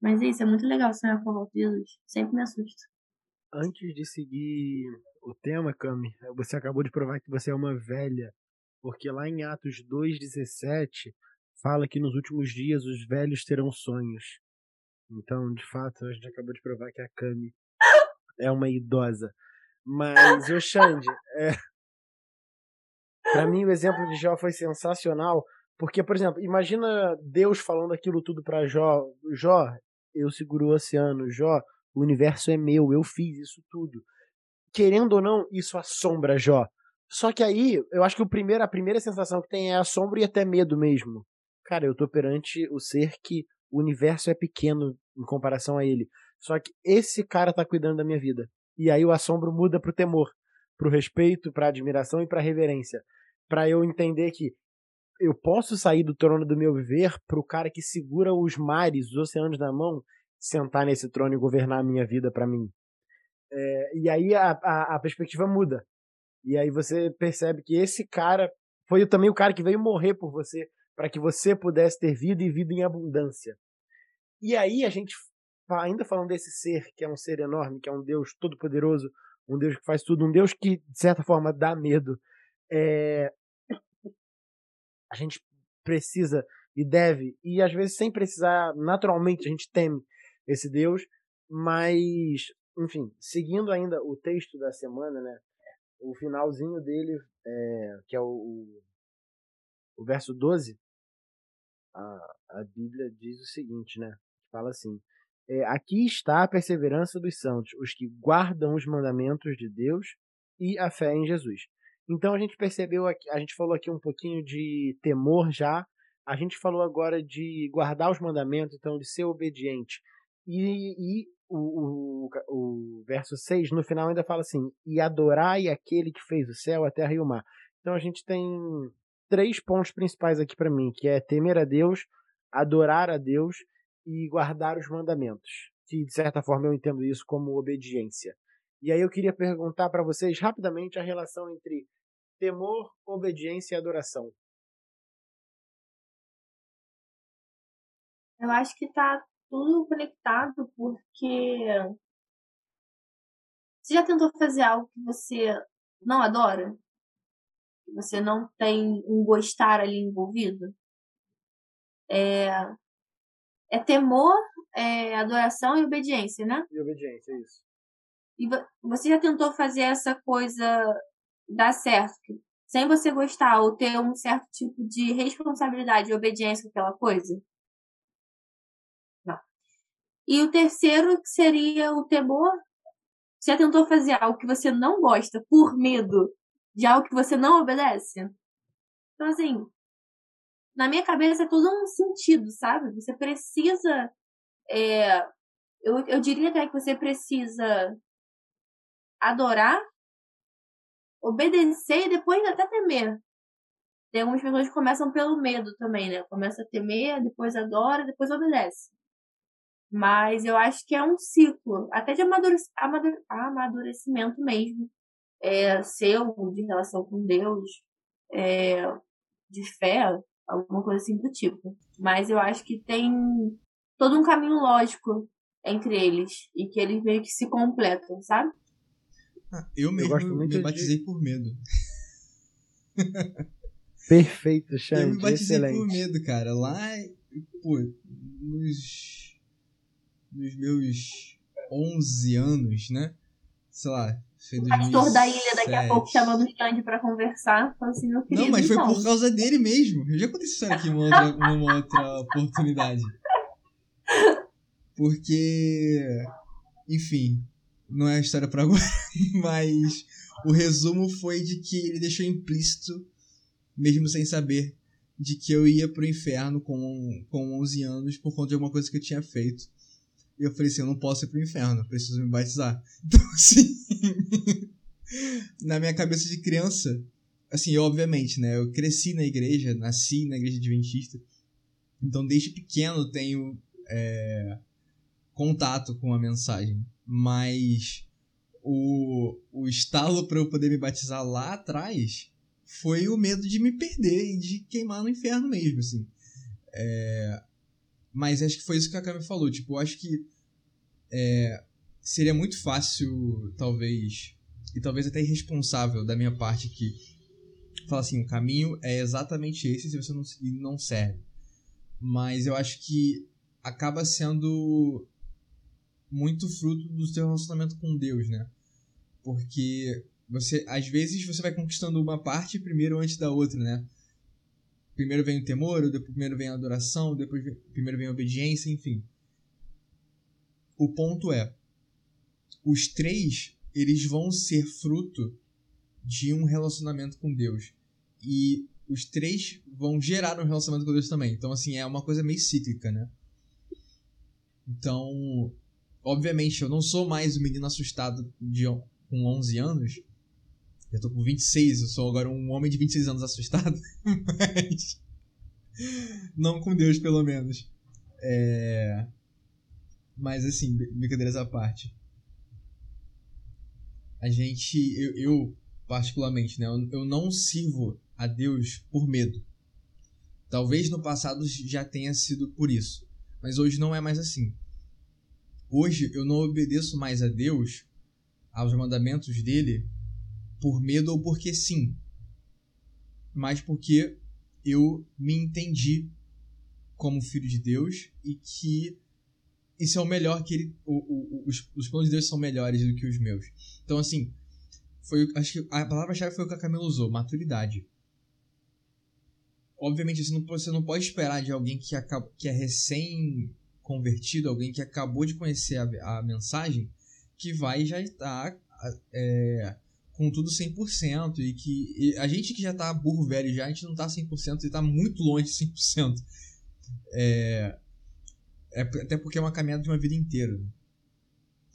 Mas é isso, é muito legal sonhar com de Jesus. Sempre me assusta. Antes de seguir o tema, Cami, você acabou de provar que você é uma velha, porque lá em Atos 2,17 fala que nos últimos dias os velhos terão sonhos. Então, de fato, a gente acabou de provar que a Cami é uma idosa. Mas, o Xande, é... para mim o exemplo de Jó foi sensacional, porque, por exemplo, imagina Deus falando aquilo tudo para Jó. Jó, eu seguro o oceano. Jó, o universo é meu, eu fiz isso tudo querendo ou não, isso assombra Jó. Só que aí, eu acho que o primeiro, a primeira sensação que tem é assombro e até medo mesmo. Cara, eu tô perante o ser que o universo é pequeno em comparação a ele. Só que esse cara tá cuidando da minha vida. E aí o assombro muda pro temor, pro respeito, pra admiração e pra reverência. Para eu entender que eu posso sair do trono do meu viver pro cara que segura os mares, os oceanos na mão, sentar nesse trono e governar a minha vida para mim. É, e aí a, a, a, perspectiva muda. E aí você percebe que esse cara foi também o cara que veio morrer por você, para que você pudesse ter vida e vida em abundância. E aí a gente, ainda falando desse ser, que é um ser enorme, que é um Deus todo-poderoso, um Deus que faz tudo, um Deus que, de certa forma, dá medo, é... a gente precisa e deve, e às vezes sem precisar, naturalmente a gente teme esse Deus, mas enfim, seguindo ainda o texto da semana, né? O finalzinho dele, é, que é o, o, o, verso 12, a, a Bíblia diz o seguinte, né? Fala assim: é, Aqui está a perseverança dos santos, os que guardam os mandamentos de Deus e a fé em Jesus. Então a gente percebeu aqui, a gente falou aqui um pouquinho de temor já, a gente falou agora de guardar os mandamentos, então de ser obediente. E, e o, o, o verso 6, no final ainda fala assim: E adorai aquele que fez o céu, a terra e o mar. Então a gente tem três pontos principais aqui para mim, que é temer a Deus, adorar a Deus e guardar os mandamentos. Que de certa forma eu entendo isso como obediência. E aí eu queria perguntar para vocês rapidamente a relação entre temor, obediência e adoração. Eu acho que tá tudo conectado porque você já tentou fazer algo que você não adora? Você não tem um gostar ali envolvido? É, é temor, é adoração e obediência, né? E obediência, isso. E você já tentou fazer essa coisa dar certo, sem você gostar ou ter um certo tipo de responsabilidade e obediência com aquela coisa? Não. E o terceiro que seria o temor. Você já tentou fazer algo que você não gosta por medo de algo que você não obedece? Então, assim, na minha cabeça é tudo um sentido, sabe? Você precisa. É, eu, eu diria até que você precisa adorar, obedecer e depois até temer. Tem algumas pessoas que começam pelo medo também, né? Começa a temer, depois adora, depois obedece. Mas eu acho que é um ciclo, até de amadurecimento mesmo, é, seu, de relação com Deus, é, de fé, alguma coisa assim do tipo. Mas eu acho que tem todo um caminho lógico entre eles e que eles meio que se completam, sabe? Ah, eu mesmo eu me batizei de... por medo. Perfeito, Xande. Eu me batizei excelente. por medo, cara. Lá, pô, nos, nos meus 11 anos, né? Sei lá, pastor da ilha daqui a pouco chamando o stand pra conversar. Falou assim, meu querido, Não, mas foi então. por causa dele mesmo. Eu já contei isso aqui uma outra, uma outra oportunidade. Porque, enfim, não é a história pra agora, mas o resumo foi de que ele deixou implícito, mesmo sem saber, de que eu ia pro inferno com, com 11 anos por conta de alguma coisa que eu tinha feito. E eu falei assim, eu não posso ir pro inferno, preciso me batizar. Então, assim, na minha cabeça de criança, assim, obviamente, né, eu cresci na igreja, nasci na igreja adventista, então desde pequeno tenho é, contato com a mensagem, mas o, o estalo para eu poder me batizar lá atrás foi o medo de me perder e de queimar no inferno mesmo, assim. É, mas acho que foi isso que a Kami falou. Tipo, acho que é, seria muito fácil, talvez, e talvez até irresponsável da minha parte que falar assim, o caminho é exatamente esse se você não, não serve. Mas eu acho que acaba sendo muito fruto do seu relacionamento com Deus, né? Porque você, às vezes, você vai conquistando uma parte primeiro antes da outra, né? Primeiro vem o temor, depois primeiro vem a adoração, depois vem, primeiro vem a obediência, enfim. O ponto é, os três, eles vão ser fruto de um relacionamento com Deus. E os três vão gerar um relacionamento com Deus também. Então, assim, é uma coisa meio cíclica, né? Então, obviamente, eu não sou mais o menino assustado de, com 11 anos, já tô com 26, eu sou agora um homem de 26 anos assustado. Mas. Não com Deus, pelo menos. É. Mas assim, brincadeiras à parte. A gente. Eu, eu particularmente, né? Eu, eu não sirvo a Deus por medo. Talvez no passado já tenha sido por isso. Mas hoje não é mais assim. Hoje eu não obedeço mais a Deus, aos mandamentos dele, por medo ou porque sim, mas porque eu me entendi como filho de Deus e que isso é o melhor que ele. O, o, os, os planos de Deus são melhores do que os meus. Então, assim, foi, acho que a palavra-chave foi o que a Camila usou: maturidade. Obviamente, você não, você não pode esperar de alguém que, acaba, que é recém-convertido, alguém que acabou de conhecer a, a mensagem, que vai já estar é, com tudo 100% e que e a gente que já tá burro velho já, a gente não tá 100% e tá muito longe de 100%. É, é até porque é uma caminhada de uma vida inteira.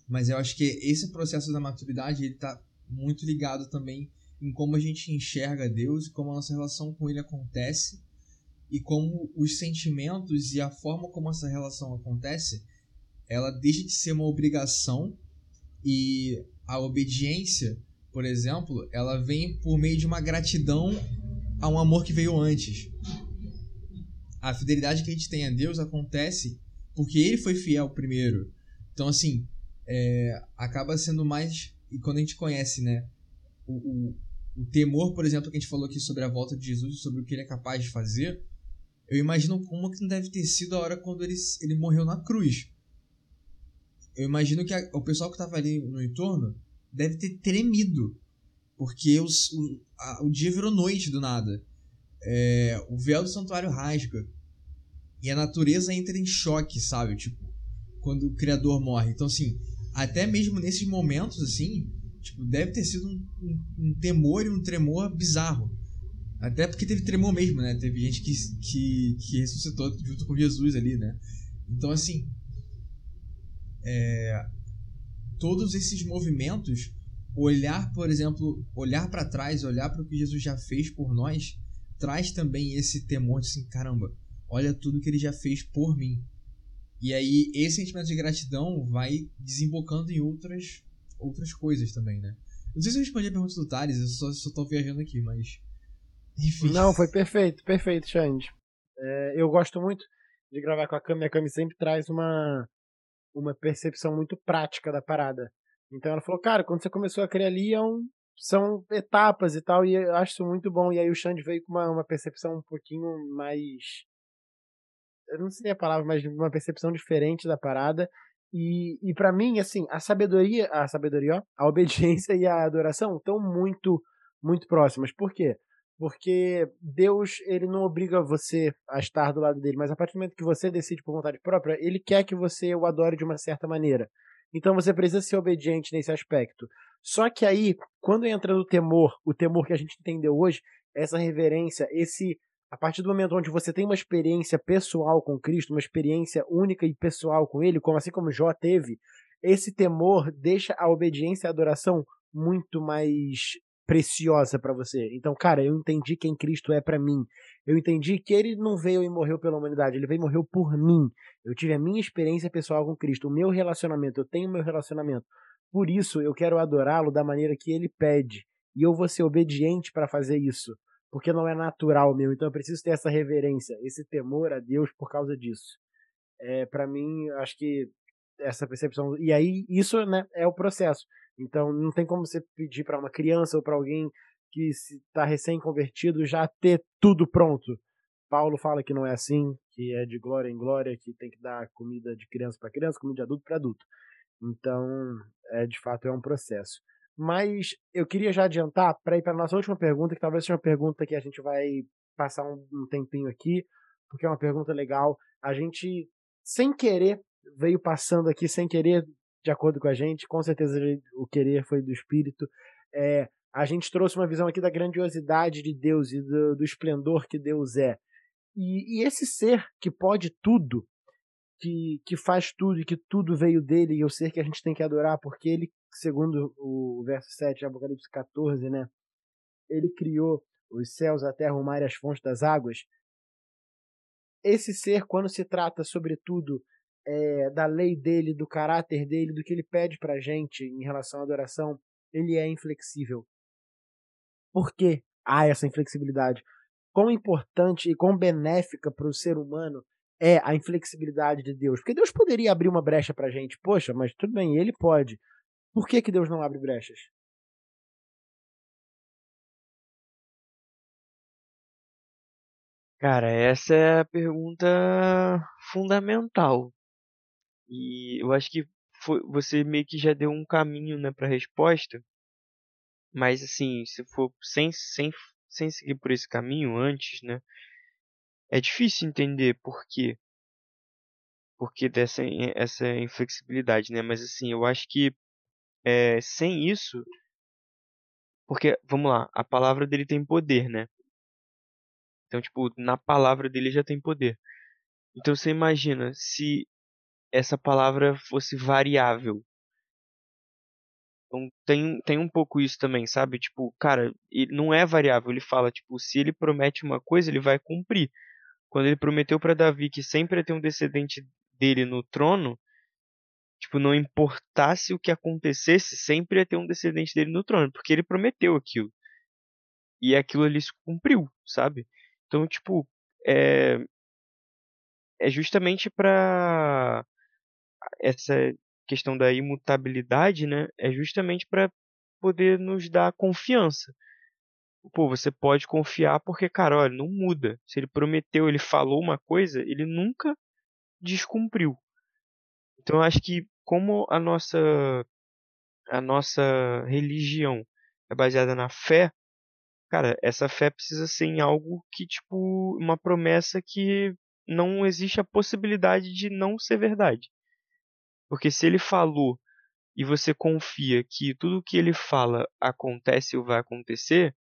Mas eu acho que esse processo da maturidade ele tá muito ligado também em como a gente enxerga Deus e como a nossa relação com Ele acontece e como os sentimentos e a forma como essa relação acontece, ela deixa de ser uma obrigação e a obediência, por exemplo, ela vem por meio de uma gratidão a um amor que veio antes. A fidelidade que a gente tem a Deus acontece porque Ele foi fiel primeiro. Então, assim, é, acaba sendo mais. E quando a gente conhece, né? O, o, o temor, por exemplo, que a gente falou aqui sobre a volta de Jesus, sobre o que ele é capaz de fazer, eu imagino como que não deve ter sido a hora quando ele, ele morreu na cruz. Eu imagino que a, o pessoal que estava ali no entorno deve ter tremido, porque os, o, a, o dia virou noite do nada. É, o véu do santuário rasga. E a natureza entra em choque, sabe? Tipo, quando o criador morre. Então, assim, até mesmo nesses momentos, assim, tipo, deve ter sido um, um, um temor e um tremor bizarro. Até porque teve tremor mesmo, né? Teve gente que, que, que ressuscitou junto com Jesus ali, né? Então, assim, é, todos esses movimentos, olhar, por exemplo, olhar para trás, olhar para o que Jesus já fez por nós, traz também esse temor de assim, caramba, olha tudo que ele já fez por mim. E aí esse sentimento de gratidão vai desembocando em outras outras coisas também, né? Não sei se eu respondi a pergunta do Thales, eu só, só tô viajando aqui, mas. Enfim. Não, foi perfeito, perfeito, Xande. É, eu gosto muito de gravar com a Cami, a Cami sempre traz uma, uma percepção muito prática da parada. Então ela falou, cara, quando você começou a criar ali, é um, são etapas e tal, e eu acho isso muito bom. E aí o Xande veio com uma, uma percepção um pouquinho mais. Eu não sei a palavra, mas uma percepção diferente da parada. E, e para mim, assim, a sabedoria, a sabedoria, ó, a obediência e a adoração estão muito, muito próximas. Por quê? Porque Deus, ele não obriga você a estar do lado dele, mas a partir do momento que você decide por vontade própria, ele quer que você o adore de uma certa maneira. Então você precisa ser obediente nesse aspecto. Só que aí, quando entra no temor, o temor que a gente entendeu hoje, essa reverência, esse a partir do momento onde você tem uma experiência pessoal com Cristo, uma experiência única e pessoal com Ele, como assim como Jó teve, esse temor deixa a obediência e a adoração muito mais preciosa para você. Então, cara, eu entendi quem Cristo é para mim. Eu entendi que ele não veio e morreu pela humanidade, ele veio e morreu por mim. Eu tive a minha experiência pessoal com Cristo, o meu relacionamento, eu tenho o meu relacionamento. Por isso, eu quero adorá-lo da maneira que ele pede. E eu vou ser obediente para fazer isso, porque não é natural meu. Então, eu preciso ter essa reverência, esse temor a Deus por causa disso. É, para mim, acho que essa percepção. E aí, isso né, é o processo. Então, não tem como você pedir para uma criança ou para alguém que está recém-convertido já ter tudo pronto. Paulo fala que não é assim, que é de glória em glória, que tem que dar comida de criança para criança, comida de adulto para adulto. Então, é de fato é um processo. Mas eu queria já adiantar para ir para nossa última pergunta, que talvez seja uma pergunta que a gente vai passar um tempinho aqui, porque é uma pergunta legal. A gente, sem querer, veio passando aqui sem querer, de acordo com a gente, com certeza o querer foi do Espírito. É, a gente trouxe uma visão aqui da grandiosidade de Deus e do, do esplendor que Deus é. E, e, esse ser que pode tudo, que, que faz tudo e que tudo veio dele, e o ser que a gente tem que adorar, porque ele, segundo o verso 7 de Apocalipse 14, né? Ele criou os céus, a terra, o mar e as fontes das águas. Esse ser, quando se trata, sobretudo, é, da lei dele, do caráter dele, do que ele pede pra gente em relação à adoração, ele é inflexível. Por que há essa inflexibilidade? Quão importante e quão benéfica para o ser humano é a inflexibilidade de Deus? Porque Deus poderia abrir uma brecha pra gente. Poxa, mas tudo bem, ele pode. Por que, que Deus não abre brechas? Cara, essa é a pergunta fundamental. E eu acho que foi, você meio que já deu um caminho, né, para resposta. Mas assim, se for sem, sem, sem seguir por esse caminho antes, né, é difícil entender por quê. Por que dessa essa inflexibilidade, né? Mas assim, eu acho que é, sem isso, porque vamos lá, a palavra dele tem poder, né? Então, tipo, na palavra dele já tem poder. Então você imagina se essa palavra fosse variável. Então tem, tem um pouco isso também, sabe? Tipo, cara, não é variável. Ele fala, tipo, se ele promete uma coisa, ele vai cumprir. Quando ele prometeu para Davi que sempre ia ter um descendente dele no trono, tipo, não importasse o que acontecesse, sempre ia ter um descendente dele no trono, porque ele prometeu aquilo. E aquilo ali se cumpriu, sabe? Então, tipo, é é justamente para essa questão da imutabilidade, né? É justamente para poder nos dar confiança. Pô, você pode confiar porque, cara, olha, não muda. Se ele prometeu, ele falou uma coisa, ele nunca descumpriu. Então eu acho que como a nossa a nossa religião é baseada na fé, cara, essa fé precisa ser em algo que tipo uma promessa que não existe a possibilidade de não ser verdade. Porque se ele falou e você confia que tudo que ele fala acontece ou vai acontecer,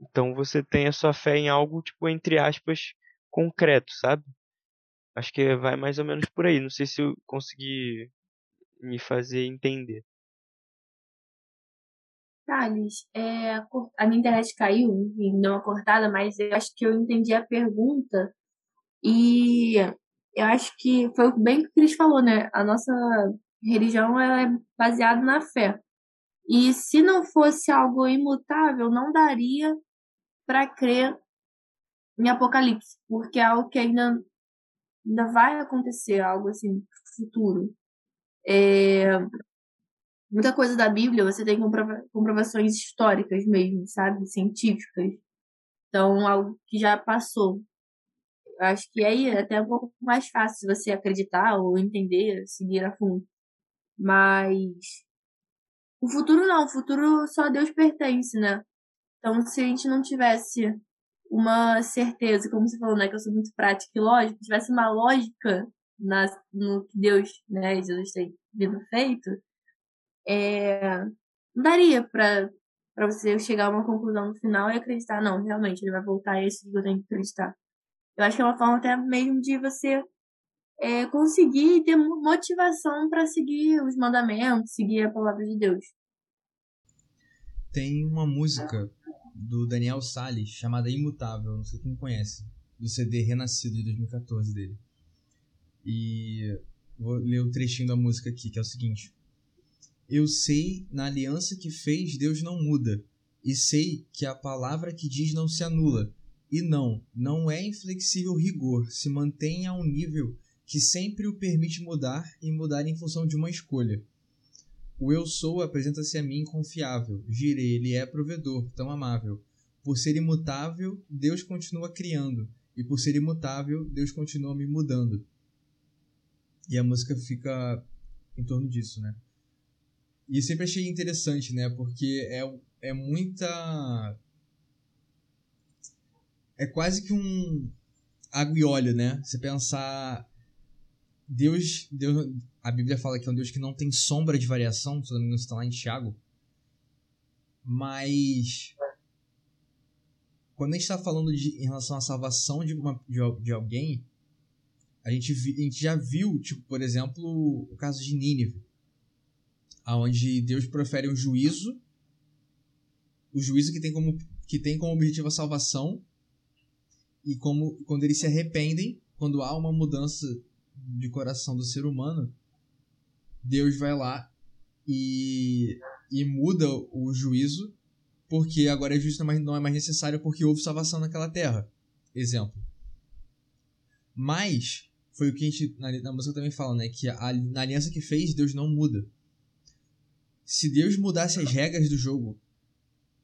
então você tem a sua fé em algo tipo entre aspas concreto, sabe? Acho que vai mais ou menos por aí. Não sei se eu consegui me fazer entender. Thales, é, a minha internet caiu, e deu uma cortada, mas eu acho que eu entendi a pergunta. E eu acho que foi bem o que o Cris falou, né? A nossa religião ela é baseada na fé. E se não fosse algo imutável, não daria para crer em Apocalipse, porque é algo que ainda ainda vai acontecer algo assim futuro. É, muita coisa da Bíblia você tem comprova comprovações históricas mesmo, sabe, científicas. Então algo que já passou. Acho que aí é até um pouco mais fácil você acreditar ou entender, seguir a fundo. Mas o futuro não, o futuro só a Deus pertence, né? Então se a gente não tivesse uma certeza, como você falou, né, que eu sou muito prática e lógica, tivesse uma lógica na, no que Deus, né, Jesus tem vindo feito, é, não daria para para você chegar a uma conclusão no final e acreditar, não, realmente ele vai voltar, é isso que eu tenho que acreditar. Eu acho que é uma forma até mesmo de você é, conseguir ter motivação para seguir os mandamentos, seguir a palavra de Deus. Tem uma música do Daniel Salles, chamada Imutável, não sei quem conhece, do CD Renascido de 2014 dele. E vou ler o trechinho da música aqui, que é o seguinte: Eu sei, na aliança que fez, Deus não muda, e sei que a palavra que diz não se anula. E não, não é inflexível rigor, se mantém a um nível que sempre o permite mudar e mudar em função de uma escolha. O eu sou apresenta-se a mim confiável, girei, ele é provedor, tão amável. Por ser imutável, Deus continua criando, e por ser imutável, Deus continua me mudando. E a música fica em torno disso, né? E sempre achei interessante, né? Porque é, é muita. É quase que um água e óleo, né? Você pensar Deus, Deus, a Bíblia fala que é um Deus que não tem sombra de variação, se não me engano, está lá em Tiago. Mas quando a gente está falando de, em relação à salvação de, uma, de, de alguém, a gente, vi, a gente já viu, tipo, por exemplo, o caso de Nínive, aonde Deus profere um juízo, o juízo que tem como, que tem como objetivo a salvação, e como quando eles se arrependem, quando há uma mudança de coração do ser humano, Deus vai lá e, e muda o juízo, porque agora é juízo não é mais necessário porque houve salvação naquela terra. Exemplo. Mas, foi o que a gente na, na música também fala, né? Que a, na aliança que fez, Deus não muda. Se Deus mudasse as regras do jogo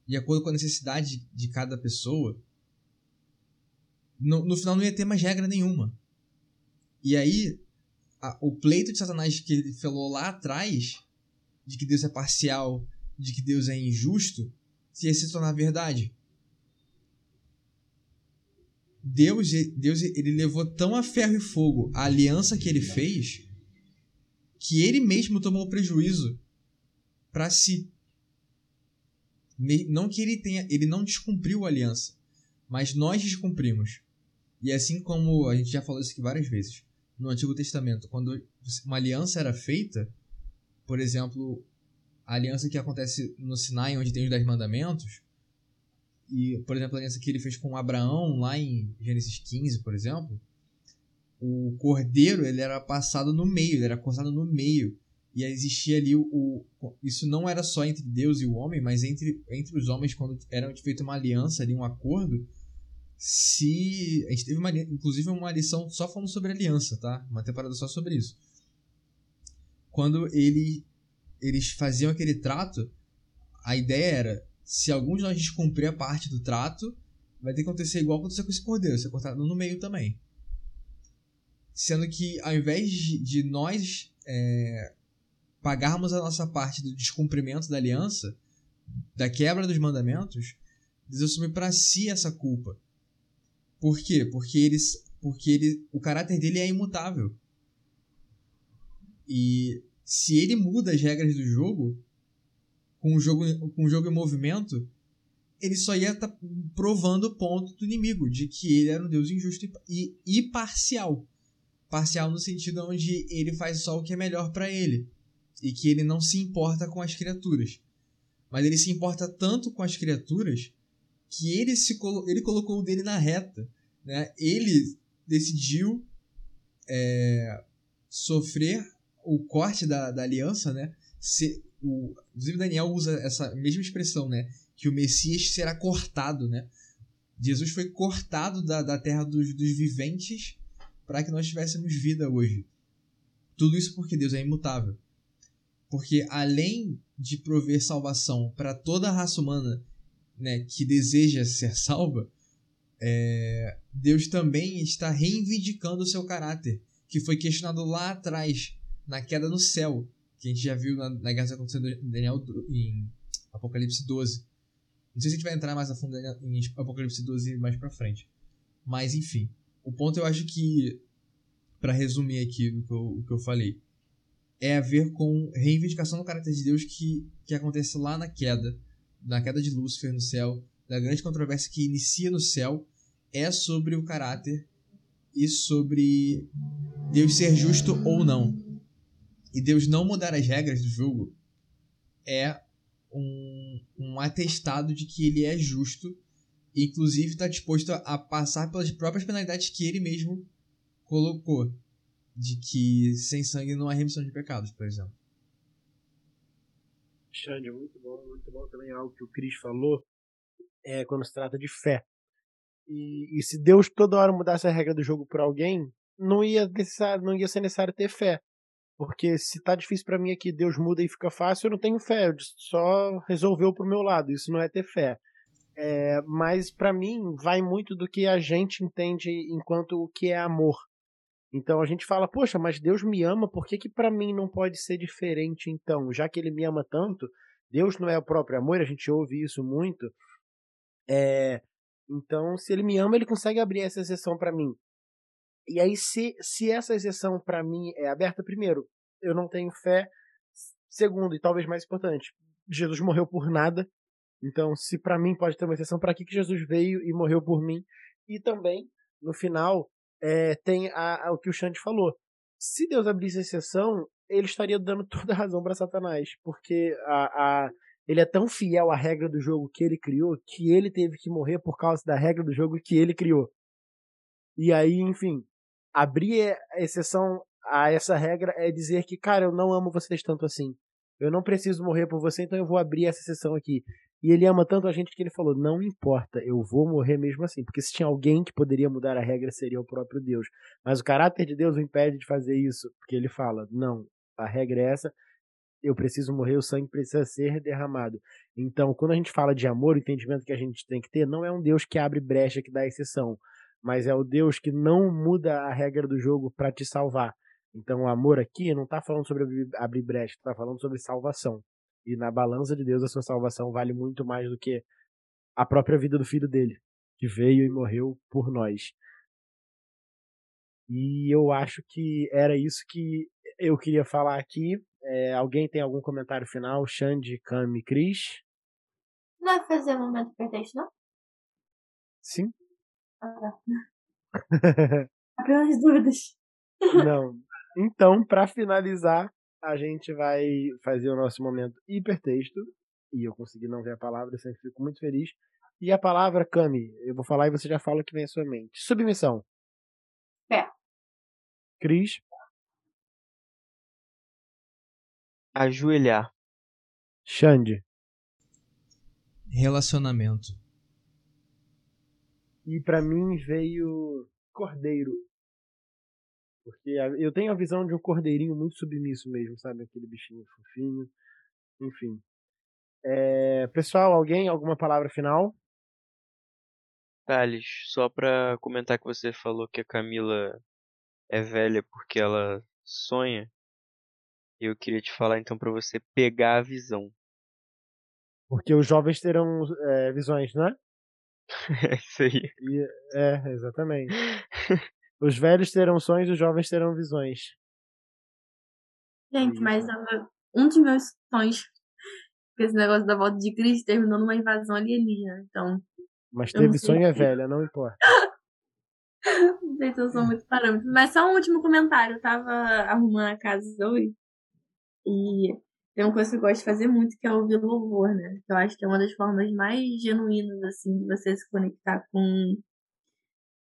de acordo com a necessidade de, de cada pessoa, no, no final não ia ter mais regra nenhuma. E aí, a, o pleito de Satanás que ele falou lá atrás, de que Deus é parcial, de que Deus é injusto, ia se tornar verdade. Deus, Deus ele levou tão a ferro e fogo a aliança que ele fez que ele mesmo tomou prejuízo para si. Não que ele tenha, ele não descumpriu a aliança, mas nós descumprimos. E assim como a gente já falou isso aqui várias vezes, no Antigo Testamento, quando uma aliança era feita, por exemplo, a aliança que acontece no Sinai, onde tem os Dez Mandamentos, e, por exemplo, a aliança que ele fez com Abraão, lá em Gênesis 15, por exemplo, o cordeiro ele era passado no meio, ele era cortado no meio. E existia ali o, o, Isso não era só entre Deus e o homem, mas entre, entre os homens, quando era feita uma aliança ali, um acordo. Se. A gente teve uma, inclusive uma lição só falando sobre aliança, tá? Uma temporada só sobre isso. Quando ele, eles faziam aquele trato, a ideia era: se algum de nós descumprir a parte do trato, vai ter que acontecer igual aconteceu com esse cordeiro, ser cortado no meio também. Sendo que ao invés de, nós é, pagarmos a nossa parte do descumprimento da aliança, da quebra dos mandamentos, Deus assume para si essa culpa. Por quê? Porque eles, porque ele, o caráter dele é imutável. E se ele muda as regras do jogo, com o jogo, com o jogo em movimento, ele só ia estar tá provando o ponto do inimigo, de que ele era um Deus injusto e, e parcial. Parcial no sentido onde ele faz só o que é melhor para ele e que ele não se importa com as criaturas. Mas ele se importa tanto com as criaturas que ele se colo ele colocou o dele na reta, né? Ele decidiu é, sofrer o corte da, da aliança, né? Se, o, inclusive Daniel usa essa mesma expressão, né? Que o Messias será cortado, né? Jesus foi cortado da, da terra dos, dos viventes para que nós tivéssemos vida hoje. Tudo isso porque Deus é imutável. Porque além de prover salvação para toda a raça humana né, que deseja ser salva, é, Deus também está reivindicando o seu caráter, que foi questionado lá atrás, na queda no céu, que a gente já viu na, na guerra acontecendo em Daniel em Apocalipse 12. Não sei se a gente vai entrar mais a fundo em Apocalipse 12 mais pra frente. Mas enfim. O ponto eu acho que, para resumir aqui o que, eu, o que eu falei, é a ver com reivindicação do caráter de Deus que, que acontece lá na queda, na queda de Lúcifer no céu, da grande controvérsia que inicia no céu, é sobre o caráter e sobre Deus ser justo ou não. E Deus não mudar as regras do jogo é um, um atestado de que ele é justo inclusive está disposto a passar pelas próprias penalidades que ele mesmo colocou. De que sem sangue não há remissão de pecados, por exemplo. Xande, muito bom, muito bom também algo que o Cris falou é quando se trata de fé. E, e se Deus toda hora mudasse a regra do jogo por alguém, não ia, necessário, não ia ser necessário ter fé. Porque se tá difícil para mim aqui, Deus muda e fica fácil, eu não tenho fé, só resolveu pro meu lado. Isso não é ter fé. É, mas para mim vai muito do que a gente entende enquanto o que é amor. Então a gente fala, poxa, mas Deus me ama, por que que para mim não pode ser diferente então? Já que ele me ama tanto, Deus não é o próprio amor, a gente ouve isso muito. É, então, se ele me ama, ele consegue abrir essa exceção para mim. E aí, se, se essa exceção para mim é aberta, primeiro, eu não tenho fé. Segundo, e talvez mais importante, Jesus morreu por nada, então, se para mim pode ter uma exceção, para que, que Jesus veio e morreu por mim? E também, no final, é, tem a, a, o que o Xande falou. Se Deus abrisse exceção, ele estaria dando toda a razão para Satanás, porque a, a, ele é tão fiel à regra do jogo que ele criou que ele teve que morrer por causa da regra do jogo que ele criou. E aí, enfim, abrir exceção a essa regra é dizer que, cara, eu não amo vocês tanto assim. Eu não preciso morrer por você, então eu vou abrir essa exceção aqui. E ele ama tanto a gente que ele falou: não importa, eu vou morrer mesmo assim. Porque se tinha alguém que poderia mudar a regra, seria o próprio Deus. Mas o caráter de Deus o impede de fazer isso. Porque ele fala: não, a regra é essa, eu preciso morrer, o sangue precisa ser derramado. Então, quando a gente fala de amor, o entendimento que a gente tem que ter não é um Deus que abre brecha, que dá exceção. Mas é o Deus que não muda a regra do jogo para te salvar. Então, o amor aqui não está falando sobre abrir brecha, está falando sobre salvação. E na balança de Deus, a sua salvação vale muito mais do que a própria vida do filho dele, que veio e morreu por nós. E eu acho que era isso que eu queria falar aqui. É, alguém tem algum comentário final? Xande, Cami, Cris? Não vai fazer momento pretexto, não? Sim. Ah. Apenas dúvidas. Não. Então, para finalizar, a gente vai fazer o nosso momento hipertexto. E eu consegui não ver a palavra, eu sempre fico muito feliz. E a palavra, Cami, eu vou falar e você já fala o que vem à sua mente. Submissão. Pé. Cris. Ajoelhar. Xande. Relacionamento. E pra mim veio cordeiro. Porque eu tenho a visão de um cordeirinho muito submisso mesmo, sabe? Aquele bichinho fofinho. Enfim. É, pessoal, alguém? Alguma palavra final? Thales, só pra comentar que você falou que a Camila é velha porque ela sonha, eu queria te falar então pra você pegar a visão. Porque os jovens terão é, visões, não é? É isso aí. E- é, exatamente. Os velhos terão sonhos, os jovens terão visões. Gente, mas um dos meus sonhos, com esse negócio da volta de Cristo, terminou numa invasão alienígena. Então, Mas teve sonho é velha, não importa. não sei se eu sou muito parâmetro. Mas só um último comentário. Eu tava arrumando a casa hoje e tem uma coisa que eu gosto de fazer muito, que é ouvir louvor, né? Que eu acho que é uma das formas mais genuínas, assim, de você se conectar com,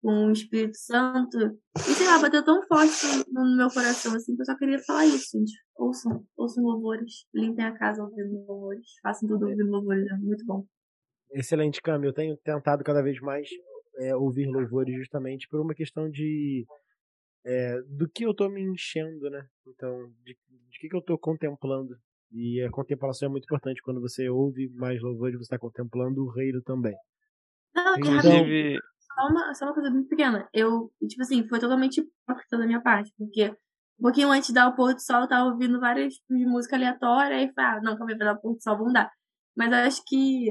com o Espírito Santo. E sei lá, bateu tão forte no, meu coração, assim, que eu só queria falar isso, gente. Ouçam, ouçam louvores, limpem a casa ouvindo louvores, façam tudo ouvindo louvores, é muito bom. Excelente, Cami. Eu tenho tentado cada vez mais é, ouvir louvores justamente por uma questão de é, do que eu tô me enchendo, né? Então, de, de que, que eu tô contemplando. E a contemplação é muito importante. Quando você ouve mais louvores, você está contemplando o reino também. Não, Então- Inclusive, só uma, só uma coisa muito pequena. Eu, tipo assim, foi totalmente hipócrita da minha parte, porque um pouquinho antes de dar o pôr do sol, eu tava ouvindo várias tipos de música aleatória, e falei, ah, não, calma aí, vai dar o pôr do sol, vamos dar. Mas eu acho que,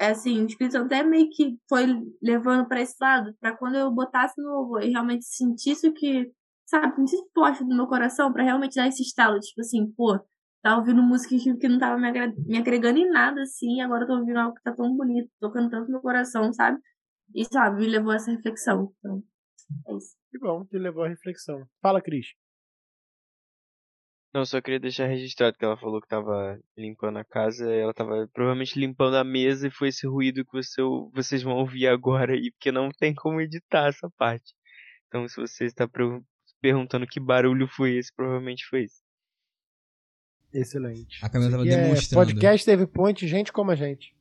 é assim, o Espírito Santo até meio que foi levando pra esse lado, pra quando eu botasse no louvor e realmente sentisse o que, sabe, sentisse forte no meu coração, pra realmente dar esse estalo, tipo assim, pô, tava ouvindo música que não tava me, agregando em nada, assim, agora eu tô ouvindo algo que tá tão bonito, tocando tanto meu coração, sabe? E, sabe, me levou a essa reflexão. Então, é isso. Que bom, que levou à reflexão. Fala, Cris. não, só queria deixar registrado que ela falou que tava limpando a casa, ela tava provavelmente limpando a mesa e foi esse ruído que você, vocês vão ouvir agora aí, porque não tem como editar essa parte. Então, se você está per- perguntando que barulho foi esse, provavelmente foi esse. Excelente. A Camila tava é demonstrando. podcast teve ponte, gente como a gente.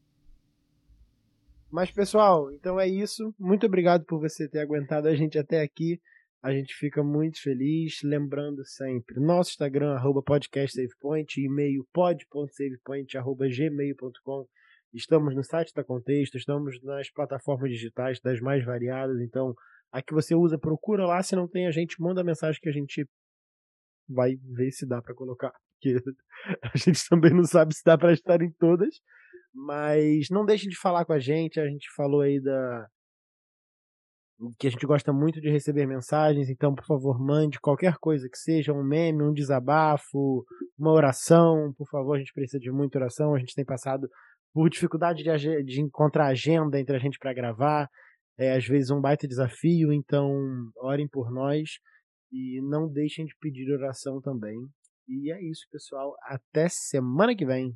Mas, pessoal, então é isso. Muito obrigado por você ter aguentado a gente até aqui. A gente fica muito feliz. Lembrando sempre, nosso Instagram, arroba podcastsavepoint, e-mail pod.savepoint, arroba gmail.com. Estamos no site da Contexto, estamos nas plataformas digitais das mais variadas. Então, a que você usa, procura lá. Se não tem, a gente manda mensagem que a gente vai ver se dá para colocar. Porque a gente também não sabe se dá para estar em todas. Mas não deixem de falar com a gente. A gente falou aí da que a gente gosta muito de receber mensagens, então por favor mande qualquer coisa que seja, um meme, um desabafo, uma oração, por favor, a gente precisa de muita oração, a gente tem passado por dificuldade de, de encontrar agenda entre a gente para gravar, é às vezes um baita desafio, então orem por nós e não deixem de pedir oração também. E é isso, pessoal, até semana que vem.